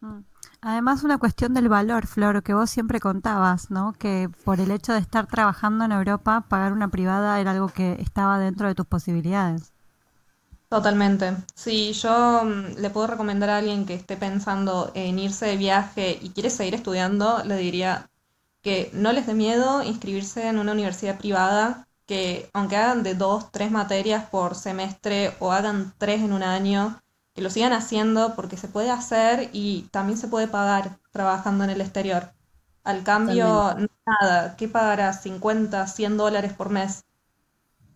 Mm. Además, una cuestión del valor, Flor, que vos siempre contabas, ¿no? Que por el hecho de estar trabajando en Europa, pagar una privada era algo que estaba dentro de tus posibilidades. Totalmente. Si yo mm, le puedo recomendar a alguien que esté pensando en irse de viaje y quiere seguir estudiando, le diría que no les dé miedo inscribirse en una universidad privada que aunque hagan de dos, tres materias por semestre o hagan tres en un año, que lo sigan haciendo porque se puede hacer y también se puede pagar trabajando en el exterior. Al cambio, nada, ¿qué pagarás? 50, 100 dólares por mes.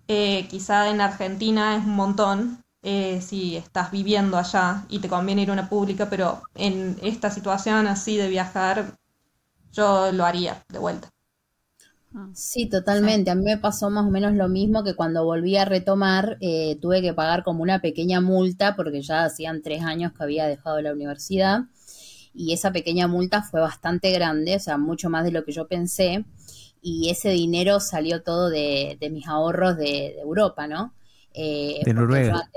Eh, quizá en Argentina es un montón eh, si estás viviendo allá y te conviene ir a una pública, pero en esta situación así de viajar, yo lo haría de vuelta. Ah. Sí, totalmente. A mí me pasó más o menos lo mismo que cuando volví a retomar, eh, tuve que pagar como una pequeña multa porque ya hacían tres años que había dejado la universidad y esa pequeña multa fue bastante grande, o sea, mucho más de lo que yo pensé y ese dinero salió todo de, mis ahorros de, Europa, ¿no? Eh, de Noruega.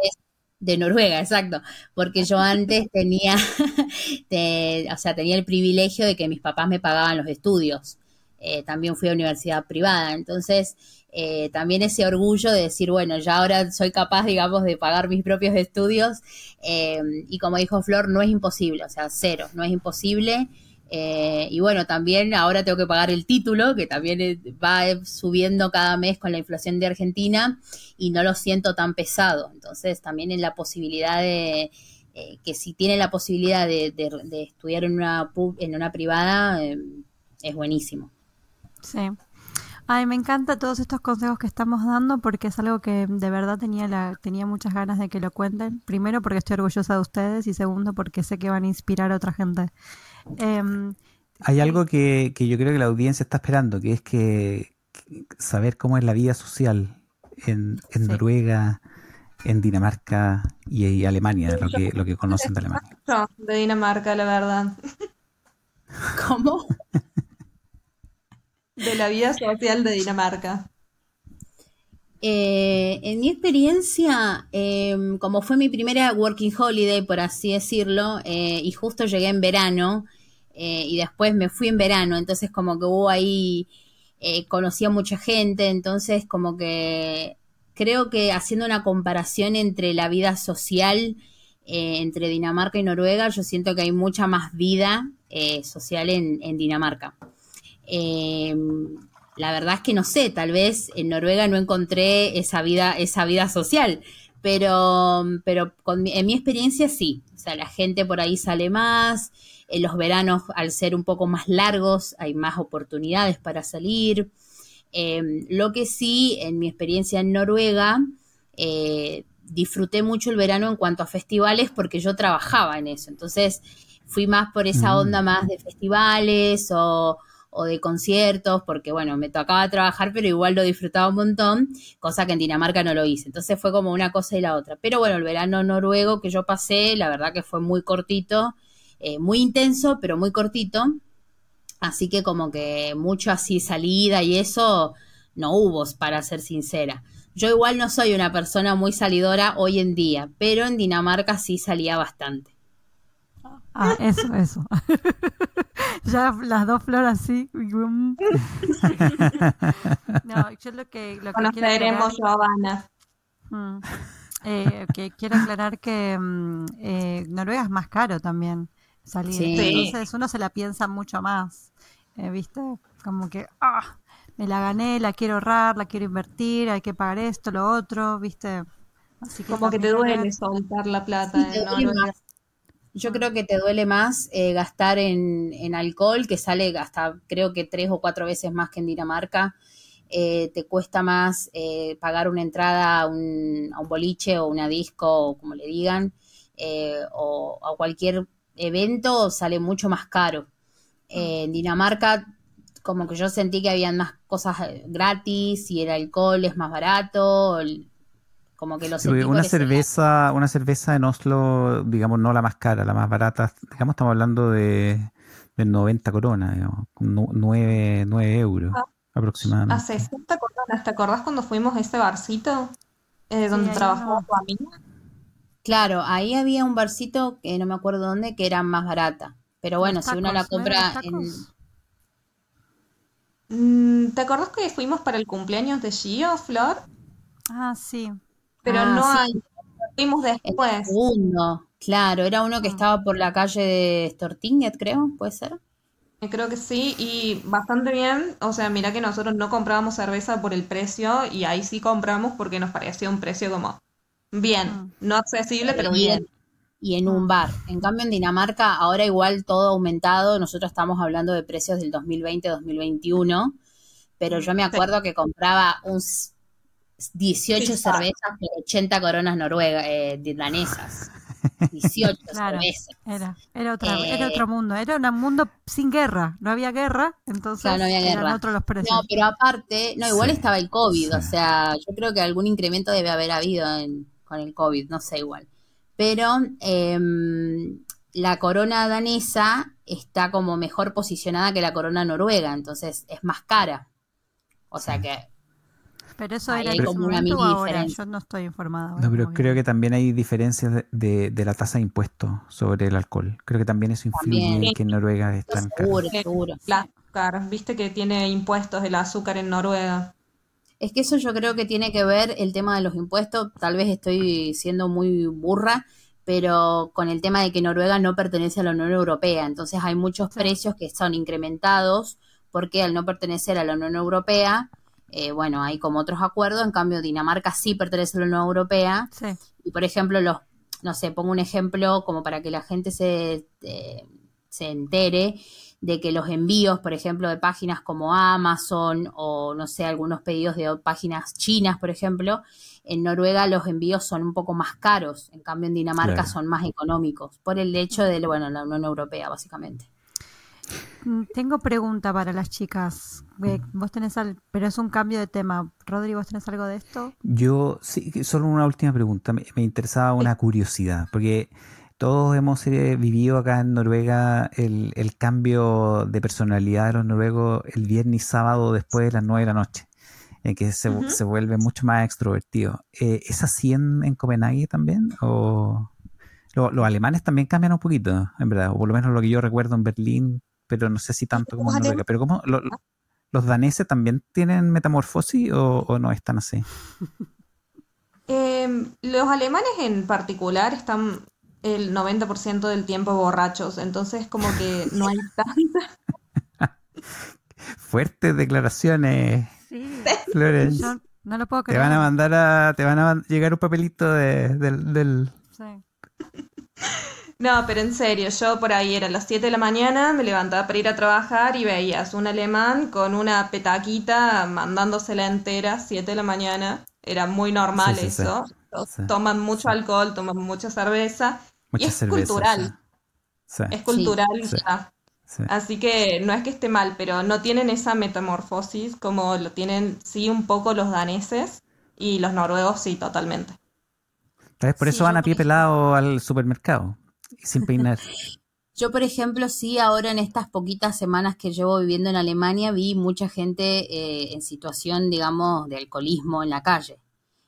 de Noruega, exacto, porque yo antes tenía, o sea, tenía el privilegio de que mis papás me pagaban los estudios. Eh, también fui a universidad privada. Entonces, eh, también ese orgullo de decir, bueno, ya ahora soy capaz, digamos, de pagar mis propios estudios. Eh, y como dijo Flor, no es imposible, o sea, cero, no es imposible. y bueno, también ahora tengo que pagar el título, que también va subiendo cada mes con la inflación de Argentina y no lo siento tan pesado. Entonces, también en la posibilidad de, que si tiene la posibilidad de, de, estudiar en una, en una privada, es buenísimo. Sí. Ay, me encanta todos estos consejos que estamos dando porque es algo que de verdad tenía la, tenía muchas ganas de que lo cuenten. Primero porque estoy orgullosa de ustedes y segundo porque sé que van a inspirar a otra gente. Em, Hay algo que, que, yo creo que la audiencia está esperando, que es que, saber cómo es la vida social en, en Noruega, en Dinamarca y, Alemania, lo que, lo que conocen de Alemania. De Dinamarca, la verdad. ¿Cómo? de la vida social de Dinamarca? Eh, en mi experiencia, em, como fue mi primera working holiday, por así decirlo, eh, y justo llegué en verano, eh, y después me fui en verano, entonces como que hubo ahí, conocí a mucha gente, entonces como que creo que haciendo una comparación entre la vida social entre Dinamarca y Noruega, yo siento que hay mucha más vida social en Dinamarca. Eh, la verdad es que no sé, tal vez en Noruega no encontré esa vida, esa vida social, pero, pero en mi experiencia sí. O sea, la gente por ahí sale más, en los veranos al ser un poco más largos hay más oportunidades para salir. Em, lo que sí, en mi experiencia en Noruega, eh, disfruté mucho el verano en cuanto a festivales porque yo trabajaba en eso. Entonces fui más por esa mm. onda más de festivales o, o de conciertos, porque bueno, me tocaba trabajar, pero igual lo disfrutaba un montón, cosa que en Dinamarca no lo hice. Entonces fue como una cosa y la otra. Pero bueno, el verano noruego que yo pasé, la verdad que fue muy cortito, eh, muy intenso, pero muy cortito. Así que como que mucho así salida y eso no hubo, para ser sincera. Yo igual no soy una persona muy salidora hoy en día, pero en Dinamarca sí salía bastante. Ah, eso, eso. ya las dos flores así. no, yo lo que, lo que quiero aclarar, mm, eh, que quiero aclarar que mm, eh, Noruega es más caro también salir. Entonces uno se la piensa mucho más. Eh, ¿Viste? Como que, ah, me la gané, la quiero ahorrar, la quiero invertir, hay que pagar esto, lo otro, ¿viste? Así Como que te duele soltar la plata. en Noruega. Yo creo que te duele más eh, gastar en, alcohol, que sale hasta creo que tres o cuatro veces más que en Dinamarca. Eh, te cuesta más eh, pagar una entrada a un, a un, boliche o una disco, o como le digan, o a cualquier evento, sale mucho más caro. en Dinamarca, como que yo sentí que habían más cosas gratis y el alcohol es más barato, como que los una cerveza, una cerveza en Oslo, digamos, no la más cara, la más barata, digamos, estamos hablando de, 90 coronas, digamos, 9, 9 euros ah, aproximadamente. A 60 coronas, ¿te acordás cuando fuimos a ese barcito eh, donde trabajó tu amiga? Claro, ahí había un barcito que no me acuerdo dónde, que era más barata. Pero bueno, si uno la compra en... Mm, ¿Te acordás que fuimos para el cumpleaños de Gio, Flor? Ah, sí pero ah, no hay. Fuimos después. segundo, claro, era uno que ah. estaba por la calle de Stortinget, creo, ¿puede ser? Creo que sí, y bastante bien. O sea, mira que nosotros no comprábamos cerveza por el precio y ahí sí compramos porque nos parecía un precio como bien, ah. no accesible, pero bien. Y en un bar. En cambio, en Dinamarca, ahora igual todo aumentado. Nosotros estamos hablando de precios del 2020-2021. Pero yo me acuerdo que compraba un 18 cervezas por 80 coronas noruegas, eh, danesas. 18 cervezas. Era, era, era otro mundo, era un mundo sin guerra, no había guerra, entonces no había eran guerra. otros los precios. No, pero aparte, no, igual estaba el COVID, o sea, yo creo que algún incremento debe haber habido con el COVID, no sé igual. Pero em, la corona danesa está como mejor posicionada que la corona noruega, entonces es más cara. O sea que pero eso era como una mini ahora, yo no estoy informada. No, pero creo que también hay diferencias de, de, la tasa de impuestos sobre el alcohol. Creo que también eso influye en que en Noruega es tan Seguro, seguro. azúcar, viste que tiene impuestos el azúcar en Noruega. Es que eso yo creo que tiene que ver el tema de los impuestos. Tal vez estoy siendo muy burra, pero con el tema de que Noruega no pertenece a la Unión Europea. Entonces hay muchos precios que son incrementados porque al no pertenecer a la Unión Europea eh, bueno, hay como otros acuerdos, en cambio Dinamarca sí pertenece a la Unión Europea. Y por ejemplo, los, no sé, pongo un ejemplo como para que la gente se, eh, se entere. de que los envíos, por ejemplo, de páginas como Amazon o no sé, algunos pedidos de páginas chinas, por ejemplo, en Noruega los envíos son un poco más caros, en cambio en Dinamarca son más económicos, por el hecho de, bueno, la Unión Europea, básicamente. Mm, tengo pregunta para las chicas. Vos tenés pero es un cambio de tema. Rodri, ¿vos tenés algo de esto? Yo, sí, solo una última pregunta. Me, interesaba una curiosidad, porque todos hemos eh, vivido acá en Noruega el, cambio de personalidad de los noruegos el viernes y sábado después de las nueve de la noche, en que se, vuelve mucho más extrovertido. Eh, ¿Es así en, Copenhague también? ¿O los alemanes también cambian un poquito, en verdad? O por lo menos lo que yo recuerdo en Berlín pero no sé si tanto como en Noruega. Pero ¿cómo, ¿los daneses también tienen metamorfosis o, no están así? Em, los alemanes en particular están el 90% del tiempo borrachos, entonces como que no hay tanta... Fuertes declaraciones, sí. Florence. no lo puedo creer. Te van a mandar a... Te van a llegar un papelito de, del... del... Sí. No, pero en serio, yo por ahí era las 7 de la mañana, me levantaba para ir a trabajar y veías un alemán con una petaquita mandándosela entera, 7 de la mañana. Era muy normal eso. Toman mucho alcohol, toman mucha cerveza. y es cultural. Es cultural ya. Así que no es que esté mal, pero no tienen esa metamorfosis como lo tienen sí un poco los daneses y los noruegos sí, totalmente. Por eso van a pie pelado al supermercado sin peinar. Yo, por ejemplo, sí, ahora en estas poquitas semanas que llevo viviendo en Alemania, vi mucha gente eh, en situación, digamos, de alcoholismo en la calle,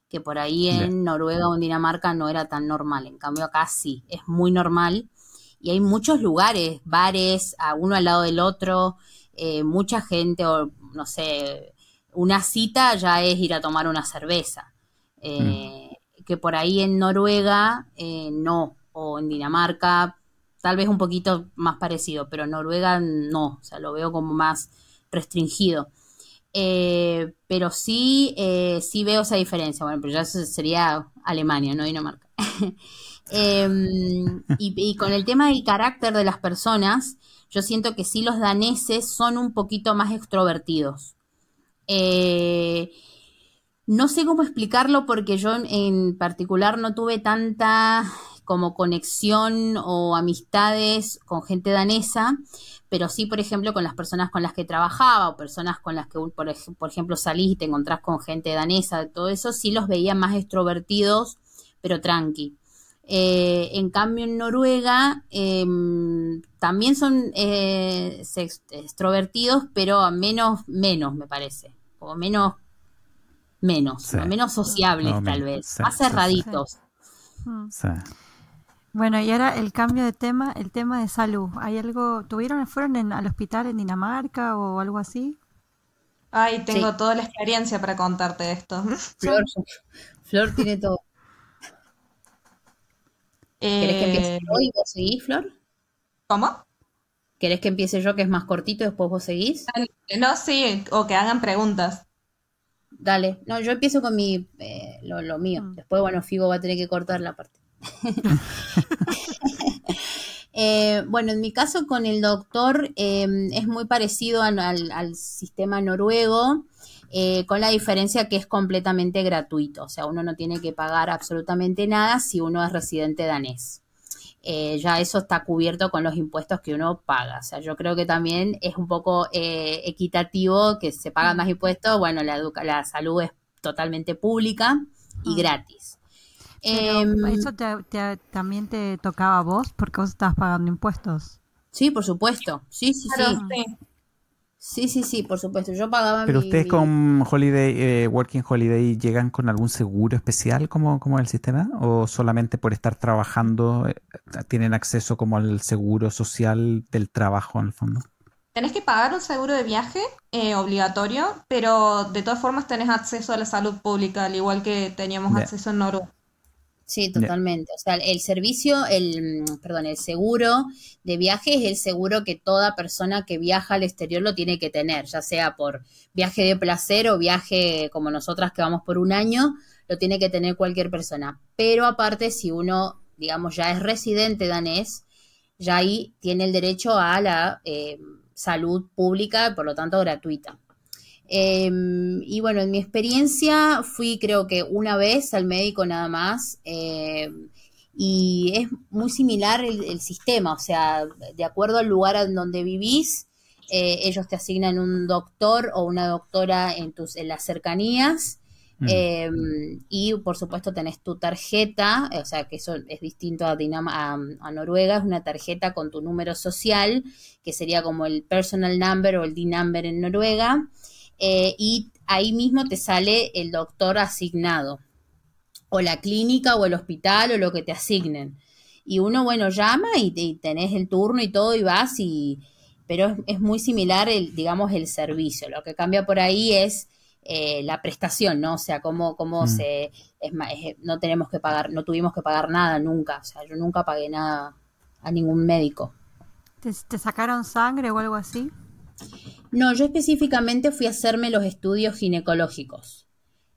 que por ahí en Noruega o en Dinamarca no era tan normal. En cambio, acá sí, es muy normal. Y hay muchos lugares, bares, a uno al lado del otro, eh, mucha gente, o no sé, una cita ya es ir a tomar una cerveza. Eh, mm. Que por ahí en Noruega no, o en Dinamarca, tal vez un poquito más parecido, pero Noruega no, o sea, lo veo como más restringido. Eh, pero sí, eh, sí veo esa diferencia. Bueno, pero ya sería Alemania, no Dinamarca. Em, y, con el tema del carácter de las personas, yo siento que sí los daneses son un poquito más extrovertidos. Eh, no sé cómo explicarlo porque yo en particular no tuve tanta como conexión o amistades con gente danesa, pero sí, por ejemplo, con las personas con las que trabajaba o personas con las que, por, por ejemplo, salís y te encontrás con gente danesa, todo eso, sí los veía más extrovertidos, pero tranqui. Eh, en cambio, en Noruega em, también son eh, extrovertidos, pero menos, menos, me parece. Como menos, menos, menos sociables, tal vez. más cerraditos. Sí. Bueno, y ahora el cambio de tema, el tema de salud. ¿Hay algo, tuvieron, fueron al hospital en Dinamarca o algo así? Ay, tengo toda la experiencia para contarte esto. Flor, Flor tiene todo. ¿Querés que empiece yo y vos seguís, Flor? ¿Cómo? ¿Querés que empiece yo, que es más cortito, y después vos seguís? No, sí, o que hagan preguntas. Dale, no, yo empiezo con mi, eh, lo, mío. Mm. Después, bueno, Figo va a tener que cortar la parte. Eh, bueno, en mi caso con el doctor em, es muy parecido al, sistema noruego, eh, con la diferencia que es completamente gratuito, o sea, uno no tiene que pagar absolutamente nada si uno es residente danés. Eh, ya eso está cubierto con los impuestos que uno paga. O sea, yo creo que también es un poco equitativo que se pagan más impuestos. Bueno, la, la salud es totalmente pública y ah. gratis. Em, ¿Eso también te tocaba a vos porque vos estabas pagando impuestos? Sí, por supuesto. Sí, sí, sí. Sí, sí, sí, por supuesto. Yo pagaba Pero ustedes con Holiday, eh, Working Holiday, ¿llegan con algún seguro especial como, como el sistema? ¿O solamente por estar trabajando eh, tienen acceso como al seguro social del trabajo en el fondo? Tenés que pagar un seguro de viaje eh, obligatorio, pero de todas formas tenés acceso a la salud pública, al igual que teníamos acceso en Noruega. Sí, totalmente. O sea, el servicio, el, mm, perdón, el seguro de viaje es el seguro que toda persona que viaja al exterior lo tiene que tener, ya sea por viaje de placer o viaje como nosotras que vamos por un año, lo tiene que tener cualquier persona. Pero aparte, si uno, digamos, ya es residente danés, ya ahí tiene el derecho a la, eh, salud pública, por lo tanto gratuita. Em, y bueno, en mi experiencia fui creo que una vez al médico nada más. Em, y es muy similar el, sistema, o sea, de acuerdo al lugar en donde vivís, eh, ellos te asignan un doctor o una doctora en, tus, en las cercanías. Mm. Em, y por supuesto tenés tu tarjeta, o sea que eso es distinto a, a, Noruega, es una tarjeta con tu número social, que sería como el personal number o el D-number en Noruega, eh, y ahí mismo te sale el doctor asignado, o la clínica o el hospital o lo que te asignen. Y uno, bueno, llama y, tenés el turno y todo y vas y... Pero es, muy similar, el, digamos, el servicio. Lo que cambia por ahí es eh, la prestación, ¿no? O sea, cómo, cómo mm. se... Es, no tenemos que pagar, no tuvimos que pagar nada nunca. O sea, yo nunca pagué nada a ningún médico. ¿Te, sacaron sangre o algo así? No, yo específicamente fui a hacerme los estudios ginecológicos.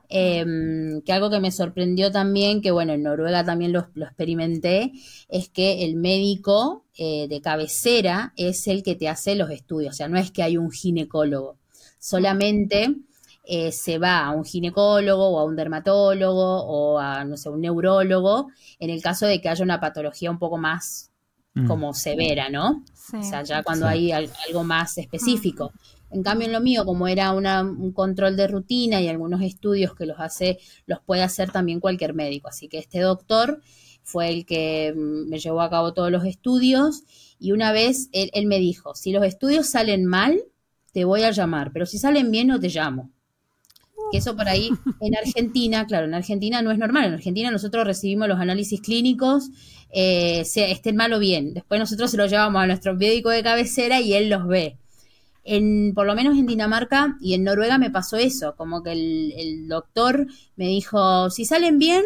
Em, que algo que me sorprendió también, que bueno, en Noruega también lo, experimenté, es que el médico eh, de cabecera es el que te hace los estudios, o sea, no es que hay un ginecólogo, solamente eh, se va a un ginecólogo o a un dermatólogo o a, no sé, un neurólogo en el caso de que haya una patología un poco más mm. como severa, ¿no? O sea, ya cuando hay algo más específico. En cambio, en lo mío, como era un control de rutina y algunos estudios que los hace, los puede hacer también cualquier médico. Así que este doctor fue el que mm, me llevó a cabo todos los estudios y una vez él, él me dijo, si los estudios salen mal, te voy a llamar, pero si salen bien no te llamo. Que eso por ahí en Argentina, claro, en Argentina no es normal. En Argentina nosotros recibimos los análisis clínicos, eh, sea, estén mal o bien. Después nosotros se los llevamos a nuestro médico de cabecera y él los ve. En, por lo menos en Dinamarca y en Noruega me pasó eso, como que el, doctor me dijo, si salen bien,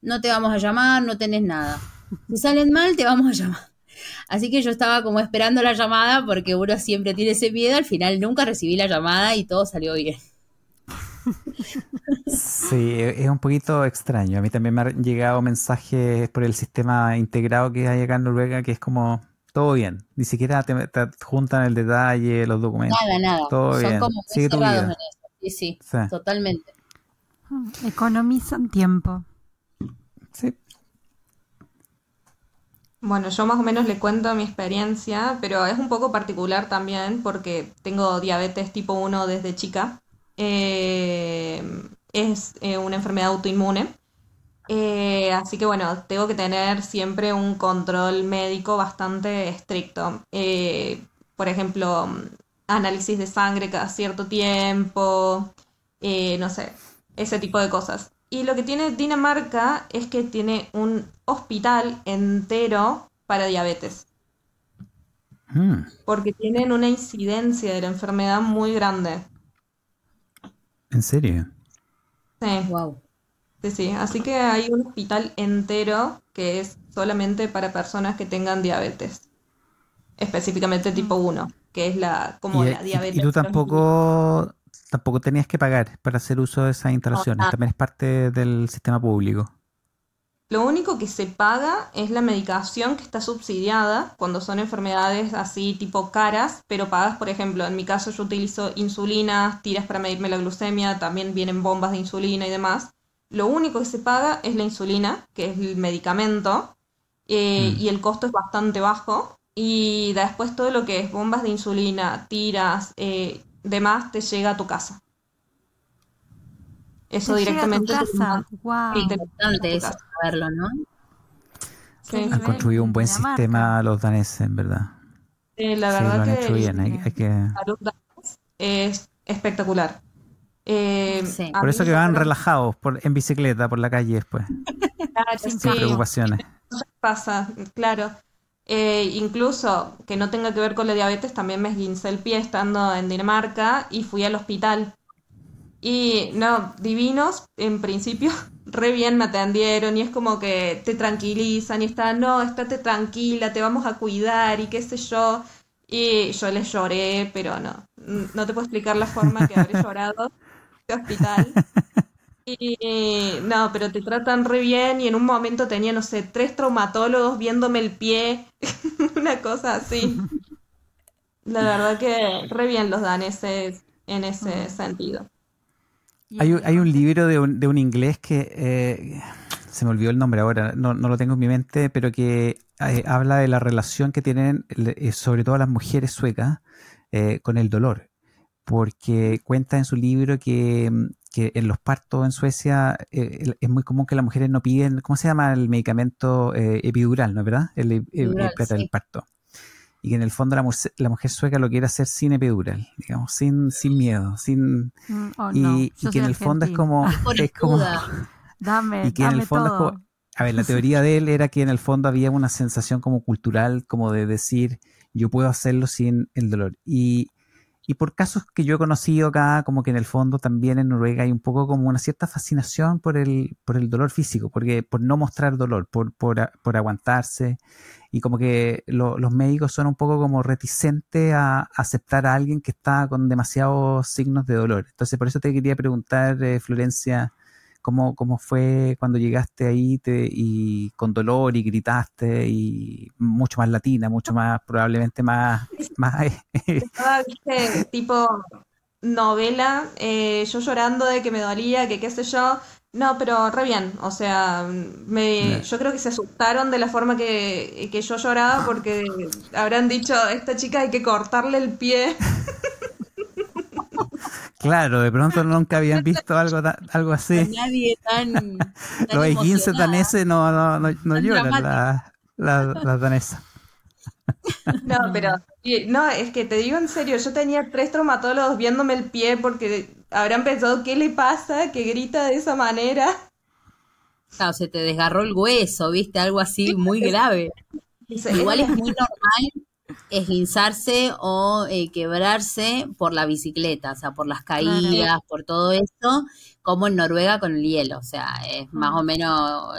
no te vamos a llamar, no tenés nada. Si salen mal, te vamos a llamar. Así que yo estaba como esperando la llamada porque uno siempre tiene ese miedo, al final nunca recibí la llamada y todo salió bien. Sí, e-, es un poquito extraño. A mí también me han llegado mensajes por el sistema integrado que hay acá en Noruega, que es como todo bien. Ni siquiera te, juntan el detalle, los documentos. Nada, nada. Todo Son como Sigue en eso. Sí, sí, totalmente. Economizan tiempo. Sí. Bueno, yo más o menos le cuento mi experiencia, pero es un poco particular también porque tengo diabetes tipo 1 desde chica. Eh, es eh, una enfermedad autoinmune. Eh, así que bueno, tengo que tener siempre un control médico bastante estricto. por ejemplo, análisis de sangre cada cierto tiempo, no sé, ese tipo de cosas. Y lo que tiene Dinamarca es que tiene un hospital entero para diabetes. Mm. Porque tienen una incidencia de la enfermedad muy grande. ¿En serio? Sí. Wow. Sí, sí. Así que hay un hospital entero que es solamente para personas que tengan diabetes. Específicamente tipo 1, que es la como la diabetes. Y, tú tampoco tampoco tenías que pagar para hacer uso de esas instalaciones, también es parte del sistema público. Lo único que se paga es la medicación que está subsidiada cuando son enfermedades así tipo caras, pero pagas, por ejemplo, en mi caso yo utilizo insulina, tiras para medirme la glucemia, también vienen bombas de insulina y demás. Lo único que se paga es la insulina, que es el medicamento, eh, mm. y el costo es bastante bajo. Y después todo lo que es bombas de insulina, tiras, eh, demás, te llega a tu casa. Eso directamente. A tu casa. Wow. Interesante eso, saberlo, ¿no? Han construido un buen sistema los daneses, en verdad. Sí, la verdad que, hecho bien. Hay, que... es espectacular. Eh, por eso que van relajados por, en bicicleta por la calle después. Claro, Sin preocupaciones. Pasa, claro. Eh, incluso que no tenga que ver con la diabetes, también me esguincé el pie estando en Dinamarca y fui al hospital y no, divinos, en principio, re bien me atendieron y es como que te tranquilizan y están, no, estate tranquila, te vamos a cuidar y qué sé yo. Y yo les lloré, pero no, no te puedo explicar la forma que habré llorado en hospital. Y no, pero te tratan re bien y en un momento tenía, no sé, tres traumatólogos viéndome el pie, una cosa así. La verdad que re bien los daneses en ese sentido. Hay, hay, un libro de un, de un inglés que eh, se me olvidó el nombre ahora, no, no, lo tengo en mi mente, pero que eh, habla de la relación que tienen eh, sobre todo las mujeres suecas con el dolor, porque cuenta en su libro que, que en los partos en Suecia es muy común que las mujeres no piden, ¿cómo se llama el medicamento epidural, no es verdad? El, epidural, el parto y que en el fondo la, mujer, la mujer sueca lo quiere hacer sin epidural, digamos, sin, sin miedo, sin mm, oh, y, que en el fondo es como, es como dame, y que en el fondo todo. Es como, a ver, la teoría de él era que en el fondo había una sensación como cultural, como de decir, yo puedo hacerlo sin el dolor. Y, y por casos que yo he conocido acá, como que en el fondo también en Noruega hay un poco como una cierta fascinación por el, por el dolor físico, porque, por no mostrar dolor, por, por, aguantarse. Y como que los médicos son un poco como reticentes a aceptar a alguien que está con demasiados signos de dolor. Entonces, por eso te quería preguntar, eh, Florencia, ¿Cómo, ¿Cómo, fue cuando llegaste ahí te, y con dolor y gritaste y mucho más latina, mucho más, probablemente más... más ¿viste? tipo novela, eh, yo llorando de que me dolía, que qué sé yo. No, pero re bien, o sea, me, yo creo que se asustaron de la forma que, que yo lloraba porque habrán dicho, esta chica hay que cortarle el pie. Claro, de pronto nunca habían visto algo algo así. Nadie tan. tan Los 15 daneses no, no, no, no lloran las la, la danesas. No, pero no, es que te digo en serio, yo tenía tres traumatólogos viéndome el pie porque habrán pensado qué le pasa, que grita de esa manera. Claro, se te desgarró el hueso, viste, algo así muy grave. Igual es muy normal esguinzarse o eh, quebrarse por la bicicleta, o sea, por las caídas, por todo esto, como en Noruega con el hielo, o sea, es más o menos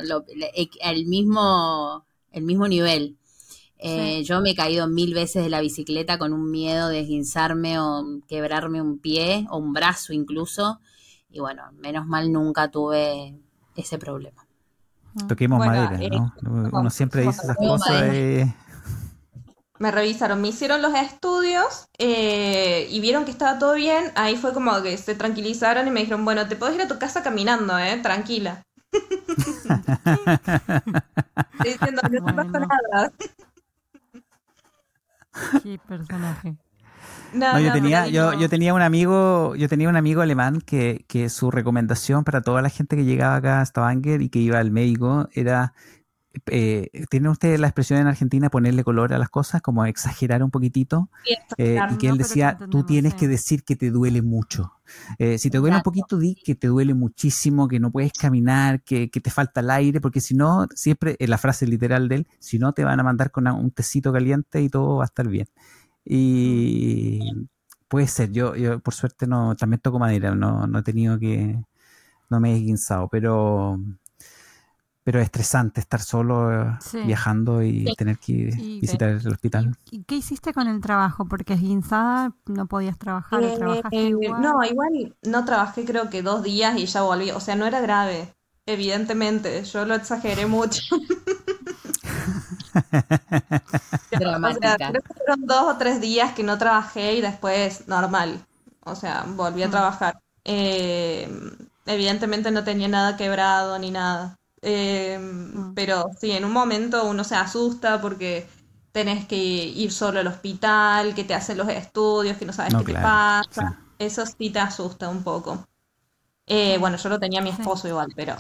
el, mismo, el mismo nivel. Eh, yo me he caído mil veces de la bicicleta con un miedo de esguinzarme o quebrarme un pie o un brazo incluso, y bueno, menos mal nunca tuve ese problema. Toquemos madera, ¿no? Eh, Uno siempre dice esas cosas me revisaron, me hicieron los estudios eh, y vieron que estaba todo bien. Ahí fue como que se tranquilizaron y me dijeron, bueno, te puedes ir a tu casa caminando, ¿eh? Tranquila. diciendo, no pasa nada. Qué personaje. No, yo tenía, yo, yo, tenía un amigo, yo tenía un amigo alemán que, que su recomendación para toda la gente que llegaba acá a Stavanger y que iba al médico era eh, ¿tienen ustedes la expresión en Argentina ponerle color a las cosas, como exagerar un poquitito? Eh, y que él decía, tú tienes que decir que te duele mucho. Eh, si te duele un poquito, di que te duele muchísimo, que no puedes caminar, que, te falta el aire, porque si no, siempre, en la frase literal de él, si no te van a mandar con un tecito caliente y todo va a estar bien. Y puede ser, yo, yo por suerte no, también toco madera, no, no he tenido que, no me he guinzado, pero pero es estresante estar solo eh, viajando y tener que visitar el hospital. ¿Y qué hiciste con el trabajo? Porque es guinzada, no podías trabajar, eh, eh, No, igual no trabajé creo que dos días y ya volví, o sea, no era grave, evidentemente, yo lo exageré mucho. Dramática. creo que fueron dos o tres días que no trabajé y después normal, o sea, volví a mm. trabajar. evidentemente no tenía nada quebrado ni nada. Em, pero sí, en un momento uno se asusta porque tenés que ir solo al hospital, que te hacen los estudios, que no sabes qué te pasa. Eso sí te asusta un poco. Eh, bueno, yo lo tenía mi esposo igual, pero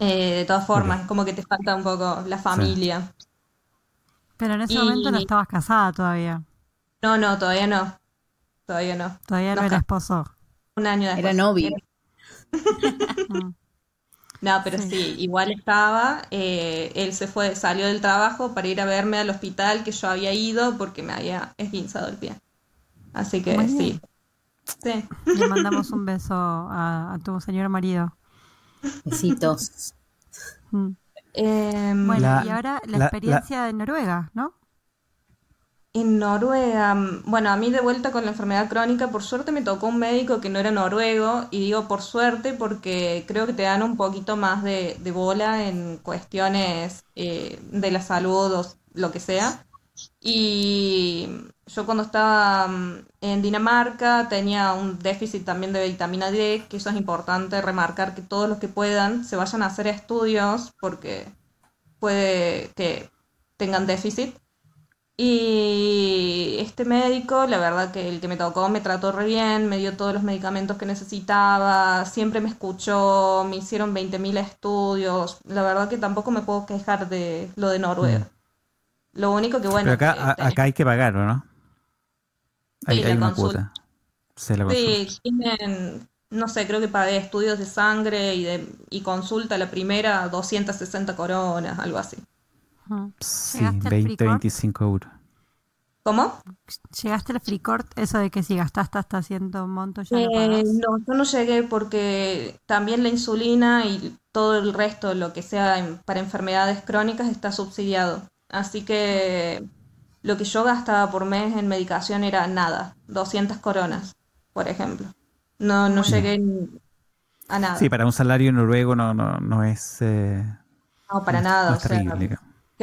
eh, de todas formas, es como que te falta un poco la familia. Pero en ese momento no estabas casada todavía. No, no, todavía no. Todavía no. Todavía no, era esposo. Un año después. Era novio. No, pero sí, igual estaba, eh, él se fue, salió del trabajo para ir a verme al hospital que yo había ido porque me había esguinzado el pie. Así que sí. sí. Le mandamos un beso a, tu señor marido. Besitos. Mm. Em, bueno, y ahora la, experiencia de Noruega, ¿no? En Noruega, mm, bueno, a mí de vuelta con la enfermedad crónica, por suerte me tocó un médico que no era noruego, y digo por suerte porque creo que te dan un poquito más de, bola en cuestiones eh, de la salud o lo que sea. Y yo cuando estaba mm, en Dinamarca tenía un déficit también de vitamina D, que eso es importante remarcar que todos los que puedan se vayan a hacer estudios porque puede que tengan déficit. Y este médico, la verdad que el que me tocó me trató re bien, me dio todos los medicamentos que necesitaba, siempre me escuchó, me hicieron 20.000 estudios. La verdad que tampoco me puedo quejar de lo de Noruega. Mm. Lo único que bueno... Pero acá, acá hay que pagarlo, ¿no? Hay, hay una cuota. sí, tienen, no sé, creo que pagué estudios de sangre y, de, y consulta la primera 260 coronas, algo así. Sí, 20, 25 euros. ¿Cómo? ¿Llegaste al FreeCourt? Eso de que si gastaste hasta haciendo un monto ya eh, No, yo no llegué porque también la insulina y todo el resto, lo que sea para enfermedades crónicas, está subsidiado. Así que lo que yo gastaba por mes en medicación era nada, 200 coronas, por ejemplo. No, no llegué a nada. Sí, para un salario noruego no, no, no es... Eh, no, para nada.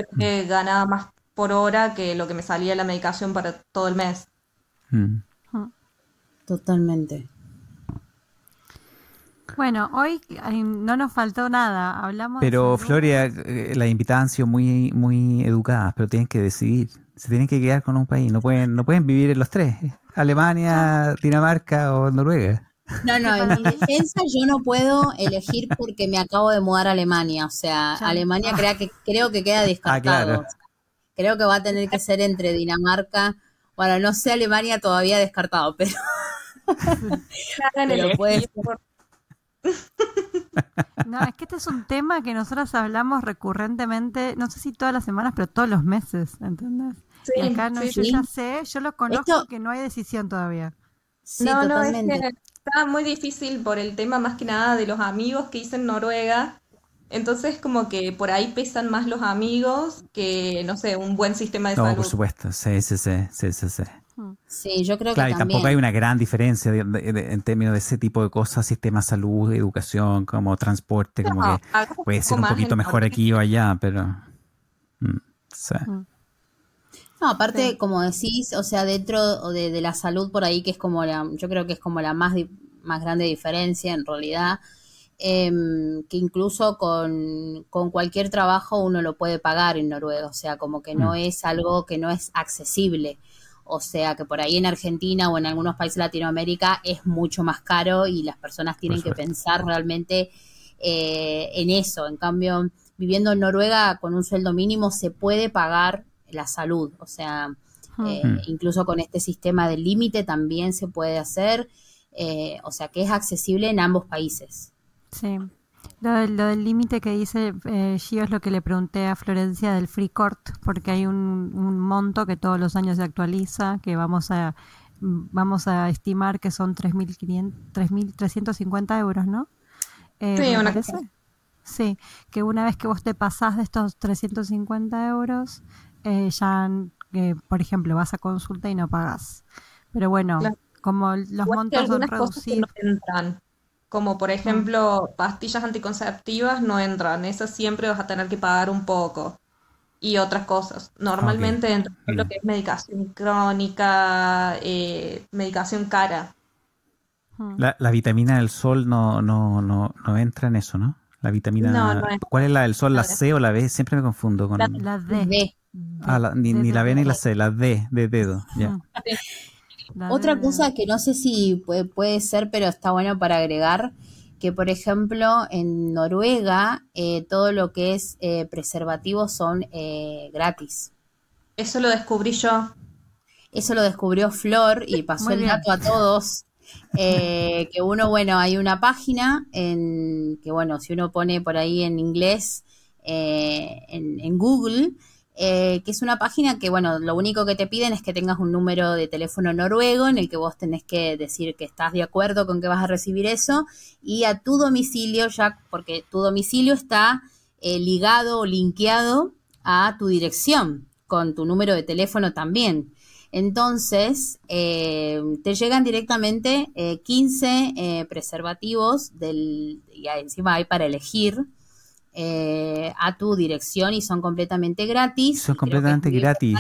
Creo que ganaba más por hora que lo que me salía la medicación para todo el mes. Mm. Totalmente. Bueno, hoy no nos faltó nada. Hablamos. Pero Floria, eh, las invitadas han sido muy, muy educadas, pero tienen que decidir. Se tienen que quedar con un país. No pueden, no pueden vivir en los tres: Alemania, Dinamarca o Noruega. No, no, en mi defensa yo no puedo elegir porque me acabo de mudar a Alemania. O sea, Alemania creo que, creo que queda ah, descartado. Creo que va a tener que ser entre Dinamarca. Bueno, no sé Alemania todavía descartado, pero. pero puede No, es que este es un tema que nosotros hablamos recurrentemente, no sé si todas las semanas, pero todos los meses, ¿entendés? Sí, acá no, yo ya sé, yo lo conozco que no hay decisión todavía. no, no, es que está muy difícil por el tema más que nada de los amigos que hice en Noruega. Entonces, como que por ahí pesan más los amigos que, no sé, un buen sistema de salud. No, por supuesto, sí, sí, sí, sí, sí. Sí, yo creo que también. tampoco hay una gran diferencia en términos de ese tipo de cosas, sistema de salud, educación, como transporte, como que puede ser un poquito mejor aquí o allá, pero... Mm, sí. Mm. No, aparte, como decís, o sea, dentro de, de, la salud por ahí, que es como la, yo creo que es como la más, más grande diferencia en realidad, em, que incluso con, cualquier trabajo uno lo puede pagar en Noruega, o sea, como que no mm. es algo que no es accesible. O sea que por ahí en Argentina o en algunos países de Latinoamérica es mucho más caro y las personas tienen que pensar realmente eh, en eso. En cambio, viviendo en Noruega con un sueldo mínimo se puede pagar la salud. O sea, eh, incluso con este sistema de límite también se puede hacer. Eh, o sea, que es accesible en ambos países. Sí. Lo, del límite que dice eh, Gio es lo que le pregunté a Florencia del Free Court, porque hay un, monto que todos los años se actualiza, que vamos a vamos a estimar que son 3.350 euros, ¿no? Eh, sí, una Sí, que una vez que vos te pasás de estos 350 euros, eh, ya, eh, por ejemplo, vas a consulta y no pagas. Pero bueno, como los montos son reducidos. entran. Como por ejemplo, pastillas anticonceptivas no entran. Esas siempre vas a tener que pagar un poco. Y otras cosas. Normalmente entra lo que es medicación crónica, eh, medicación cara. La, la, vitamina del sol no, no, no, no entra en eso, ¿no? La vitamina. ¿Cuál es la del sol? ¿La C o la B? Siempre me confundo con. La, la D. Ah, ni, la B ni la C, la D de dedo. Otra cosa que no sé si puede, ser, pero está bueno para agregar, que por ejemplo en Noruega eh, todo lo que es eh, preservativos son eh, gratis. Eso lo descubrí yo. Eso lo descubrió Flor y pasó el dato a todos. Que uno, bueno, hay una página en que, bueno, si uno pone por ahí en inglés en, en Google, eh, que es una página que, bueno, lo único que te piden es que tengas un número de teléfono noruego en el que vos tenés que decir que estás de acuerdo con que vas a recibir eso y a tu domicilio, ya porque tu domicilio está eh, ligado o linkeado a tu dirección con tu número de teléfono también. Entonces, eh, te llegan directamente 15 preservativos del, y encima hay para elegir eh, a tu dirección y son completamente gratis. Son completamente gratis.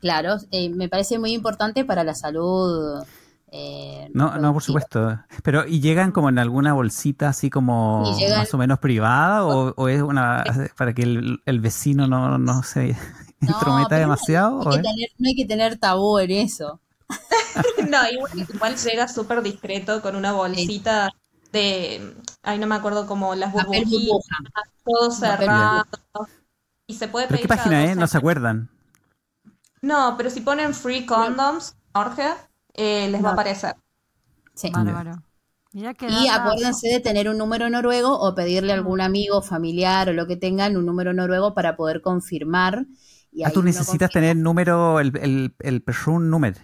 claro, eh, me parece muy importante para la salud. Eh, no, no, por supuesto. Pero, ¿y llegan como en alguna bolsita así como más o menos privada? ¿O, es una para que el, vecino no, no se intrometa demasiado? No hay, tener, no hay, que tener, tabú en eso. no, igual, llega súper discreto con una bolsita de, ay, no me acuerdo como las burbujitas, todo cerrado. Y se puede ¿Pero qué página es? No se acuerdan. No, pero si ponen free condoms, Jorge, eh, les va a aparecer. Sí. y acuérdense de tener un número noruego o pedirle a algún amigo, familiar o lo que tengan un número noruego para poder confirmar. Y ah, tú necesitas tener número, el, el, el número.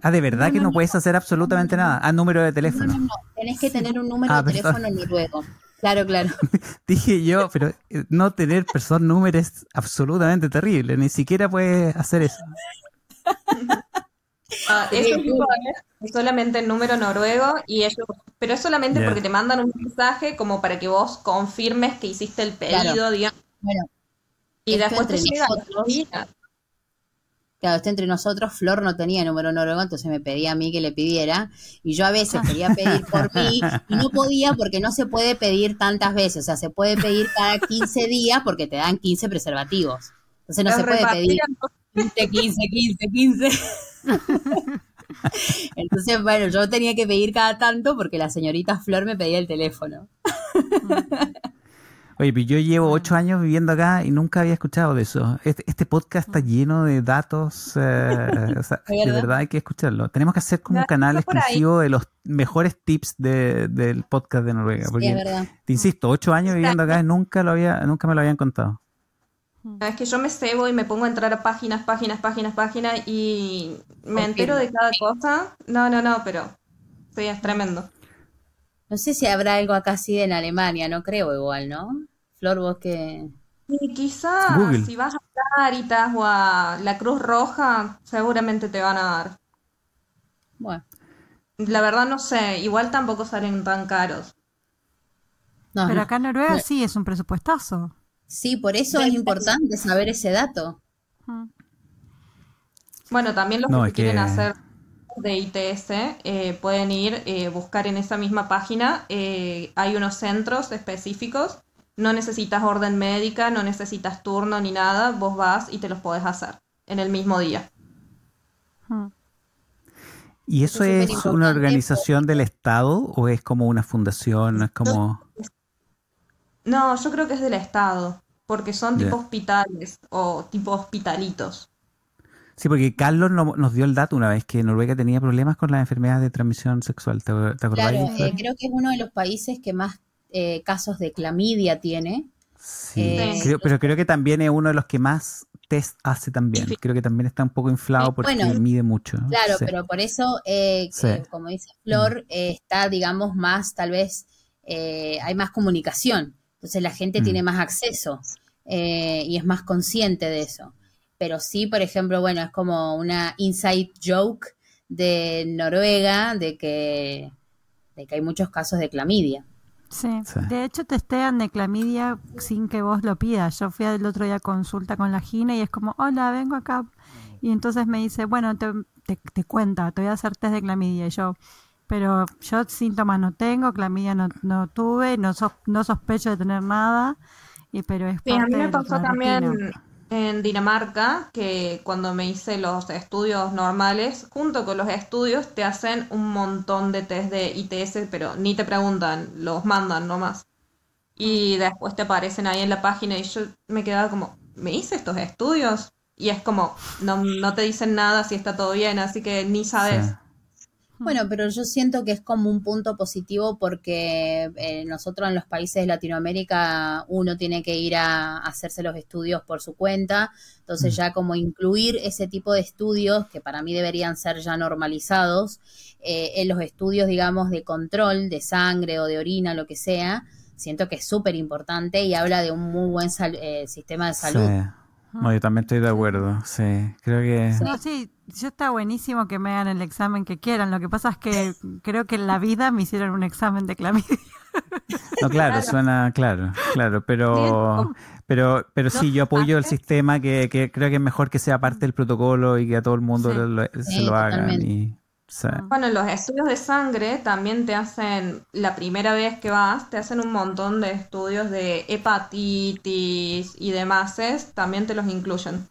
Ah, ¿de verdad que no, puedes hacer absolutamente nada? Ah, número de teléfono. No, no, tenés que tener un número ah, de teléfono noruego. Claro, claro. Dije yo, pero eh, no tener persona número es absolutamente terrible. Ni siquiera puedes hacer eso. Ah, eso es solamente el número noruego y ellos, pero es solamente porque te mandan un mensaje como para que vos confirmes que hiciste el pedido, digamos. Bueno, y después te llega Claro, esto entre nosotros, Flor no tenía número noruego, entonces me pedía a mí que le pidiera. Y yo a veces quería pedir por mí y no podía porque no se puede pedir tantas veces. O sea, se puede pedir cada 15 días porque te dan 15 preservativos. Entonces no se puede pedir 15, 15, 15, 15. Entonces, bueno, yo tenía que pedir cada tanto porque la señorita Flor me pedía el teléfono. Oye, yo llevo ocho años viviendo acá y nunca había escuchado de eso. Este, este podcast está lleno de datos. Eh, ¿De, verdad? hay que escucharlo. Tenemos que hacer como un canal exclusivo de los mejores tips del podcast de Noruega. Porque, te insisto, ocho años viviendo acá y nunca, lo había, nunca me lo habían contado. Es que yo me cebo y me pongo a entrar a páginas, páginas, páginas, páginas y me entero de cada cosa. No, no, no, pero sí, es tremendo. No sé si habrá algo acá así en Alemania, no creo igual, ¿no? Flor, vos que... Y quizás si vas a Caritas o a la Cruz Roja, seguramente te van a dar. Bueno. La verdad no sé, igual tampoco salen tan caros. Pero acá en Noruega sí es un presupuestazo. Sí, por eso es importante saber ese dato. Bueno, también los que, quieren hacer de ITS eh, pueden ir eh, buscar en esa misma página. Eh, hay unos centros específicos. No necesitas orden médica, no necesitas turno ni nada. Vos vas y te los podés hacer en el mismo día. ¿Y eso es, una organización del Estado o es como una fundación? Es como... No, yo creo que es del Estado, porque son tipo hospitales o tipo hospitalitos. Sí, porque Carlos nos dio el dato una vez que Noruega tenía problemas con las enfermedades de transmisión sexual. ¿Te, Claro, eh, creo que es uno de los países que más eh, casos de clamidia tiene. Sí, eh, pero creo que también es uno de los que más test hace también. Creo que también está un poco inflado porque mide mucho. Claro, pero por eso, como dice Flor, mm. está, digamos, más, tal vez, hay más comunicación. Entonces la gente tiene mm. más acceso eh, y es más consciente de eso. Pero sí, por ejemplo, bueno, es como una inside joke de Noruega de que, de que hay muchos casos de clamidia. Sí. de hecho testean de clamidia sin que vos lo pidas. Yo fui el otro día a consulta con la Gina y es como, hola, vengo acá. Y entonces me dice, bueno, te, te, te cuenta, te voy a hacer test de clamidia. Y yo, pero yo síntomas no tengo, clamidia no, no tuve, no, no sospecho de tener nada, y, pero es sí, a mí me pasó también en Dinamarca que cuando me hice los estudios normales, junto con los estudios te hacen un montón de test de ITS, pero ni te preguntan, los mandan nomás. Y después te aparecen ahí en la página y yo me quedaba como, ¿me hice estos estudios? Y es como, no, no te dicen nada si está todo bien, así que ni sabes. Bueno, pero yo siento que es como un punto positivo porque eh, nosotros en los países de Latinoamérica uno tiene que ir a, hacerse los estudios por su cuenta, entonces mm. ya como incluir ese tipo de estudios que para mí deberían ser ya normalizados eh, en los estudios, digamos, de control de sangre o de orina, lo que sea, siento que es súper importante y habla de un muy buen eh, sistema de salud. No, yo también estoy de acuerdo, sí. Creo que... No, sí, yo está buenísimo que me hagan el examen que quieran. Lo que pasa es que creo que en la vida me hicieron un examen de clamidia. No, claro, suena claro, claro, pero pero pero sí, yo apoyo el sistema que, que, creo que es mejor que sea parte del protocolo y que a todo el mundo se lo hagan. Y, Ah. Bueno, los estudios de sangre también te hacen, la primera vez que vas, te hacen un montón de estudios de hepatitis y demás, también te los incluyen.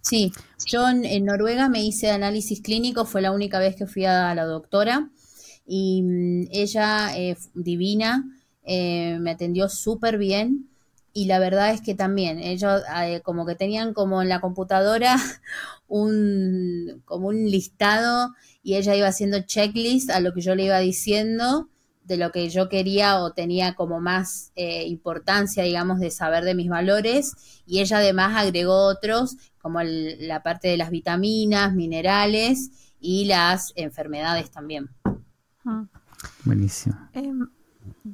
Sí, yo en, Noruega me hice análisis clínico, fue la única vez que fui a la doctora y mm, ella, eh, divina, eh, me atendió súper bien y la verdad es que también ellos eh, como que tenían como en la computadora un como un listado y ella iba haciendo checklist a lo que yo le iba diciendo de lo que yo quería o tenía como más eh, importancia, digamos, de saber de mis valores y ella además agregó otros como la parte de las vitaminas, minerales y las enfermedades también. Buenísimo. Em,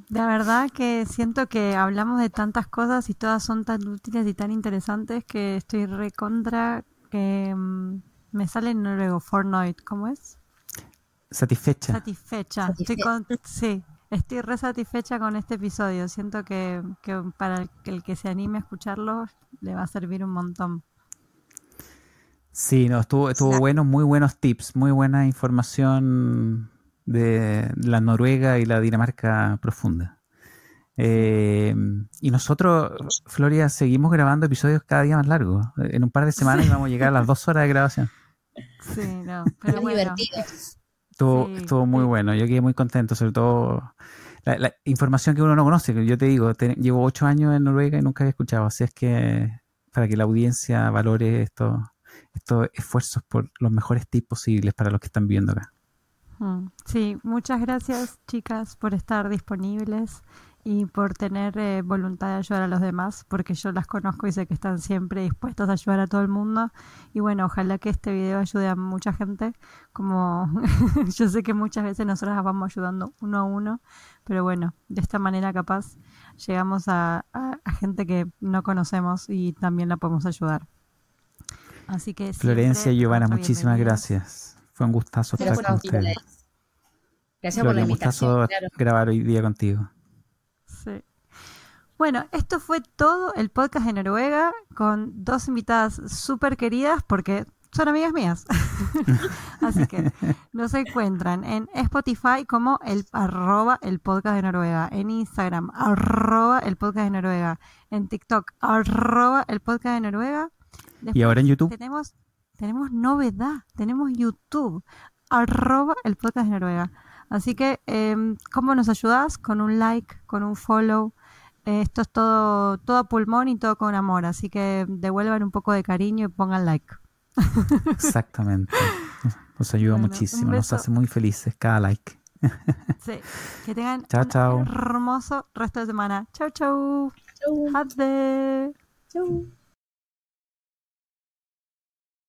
de verdad que siento que hablamos de tantas cosas y todas son tan útiles y tan interesantes que estoy recontra que mm, me sale en noruego Fortnite, ¿cómo es? Satisfecha. Satisfecha. Estoy con, sí, estoy re satisfecha con este episodio. Siento que, que para el, el, que se anime a escucharlo le va a servir un montón. Sí, no, estuvo, estuvo bueno, muy buenos tips, muy buena información de la Noruega y la Dinamarca profunda. Eh, y nosotros, Floria, seguimos grabando episodios cada día más largos. En un par de semanas vamos a llegar a las dos horas de grabación. Sí, no, pero bueno. Estuvo, estuvo muy bueno. Yo quedé muy contento, sobre todo la, información que uno no conoce. Yo te digo, llevo ocho años en Noruega y nunca había escuchado. Así es que para que la audiencia valore estos estos esfuerzos por los mejores tips posibles para los que están viendo acá. Mm, sí, muchas gracias chicas por estar disponibles y por tener eh, voluntad de ayudar a los demás, porque yo las conozco y sé que están siempre dispuestas a ayudar a todo el mundo. Y bueno, ojalá que este video ayude a mucha gente, como yo sé que muchas veces nosotros vamos ayudando uno a uno, pero bueno, de esta manera capaz llegamos a, gente que no conocemos y también la podemos ayudar. Así que Florencia y Giovanna, muchísimas gracias. Fue un gustazo estar con ustedes. Gracias por la invitación. Un grabar hoy día contigo. Sí. Bueno, esto fue todo el podcast de Noruega con dos invitadas súper queridas porque son amigas mías. Así que nos encuentran en Spotify como el arroba el podcast de Noruega, en Instagram arroba el podcast de Noruega, en TikTok arroba el podcast de Noruega. y ahora en YouTube. Tenemos tenemos novedad, tenemos YouTube, arroba el podcast de Noruega. Así que, eh, ¿cómo nos ayudas? Con un like, con un follow. Eh, esto es todo, todo a pulmón y todo con amor. Así que devuelvan un poco de cariño y pongan like. Exactamente. Nos ayuda muchísimo, nos hace muy felices cada like. sí. Que tengan un hermoso resto de semana. Chau, chau. Chau. Chau.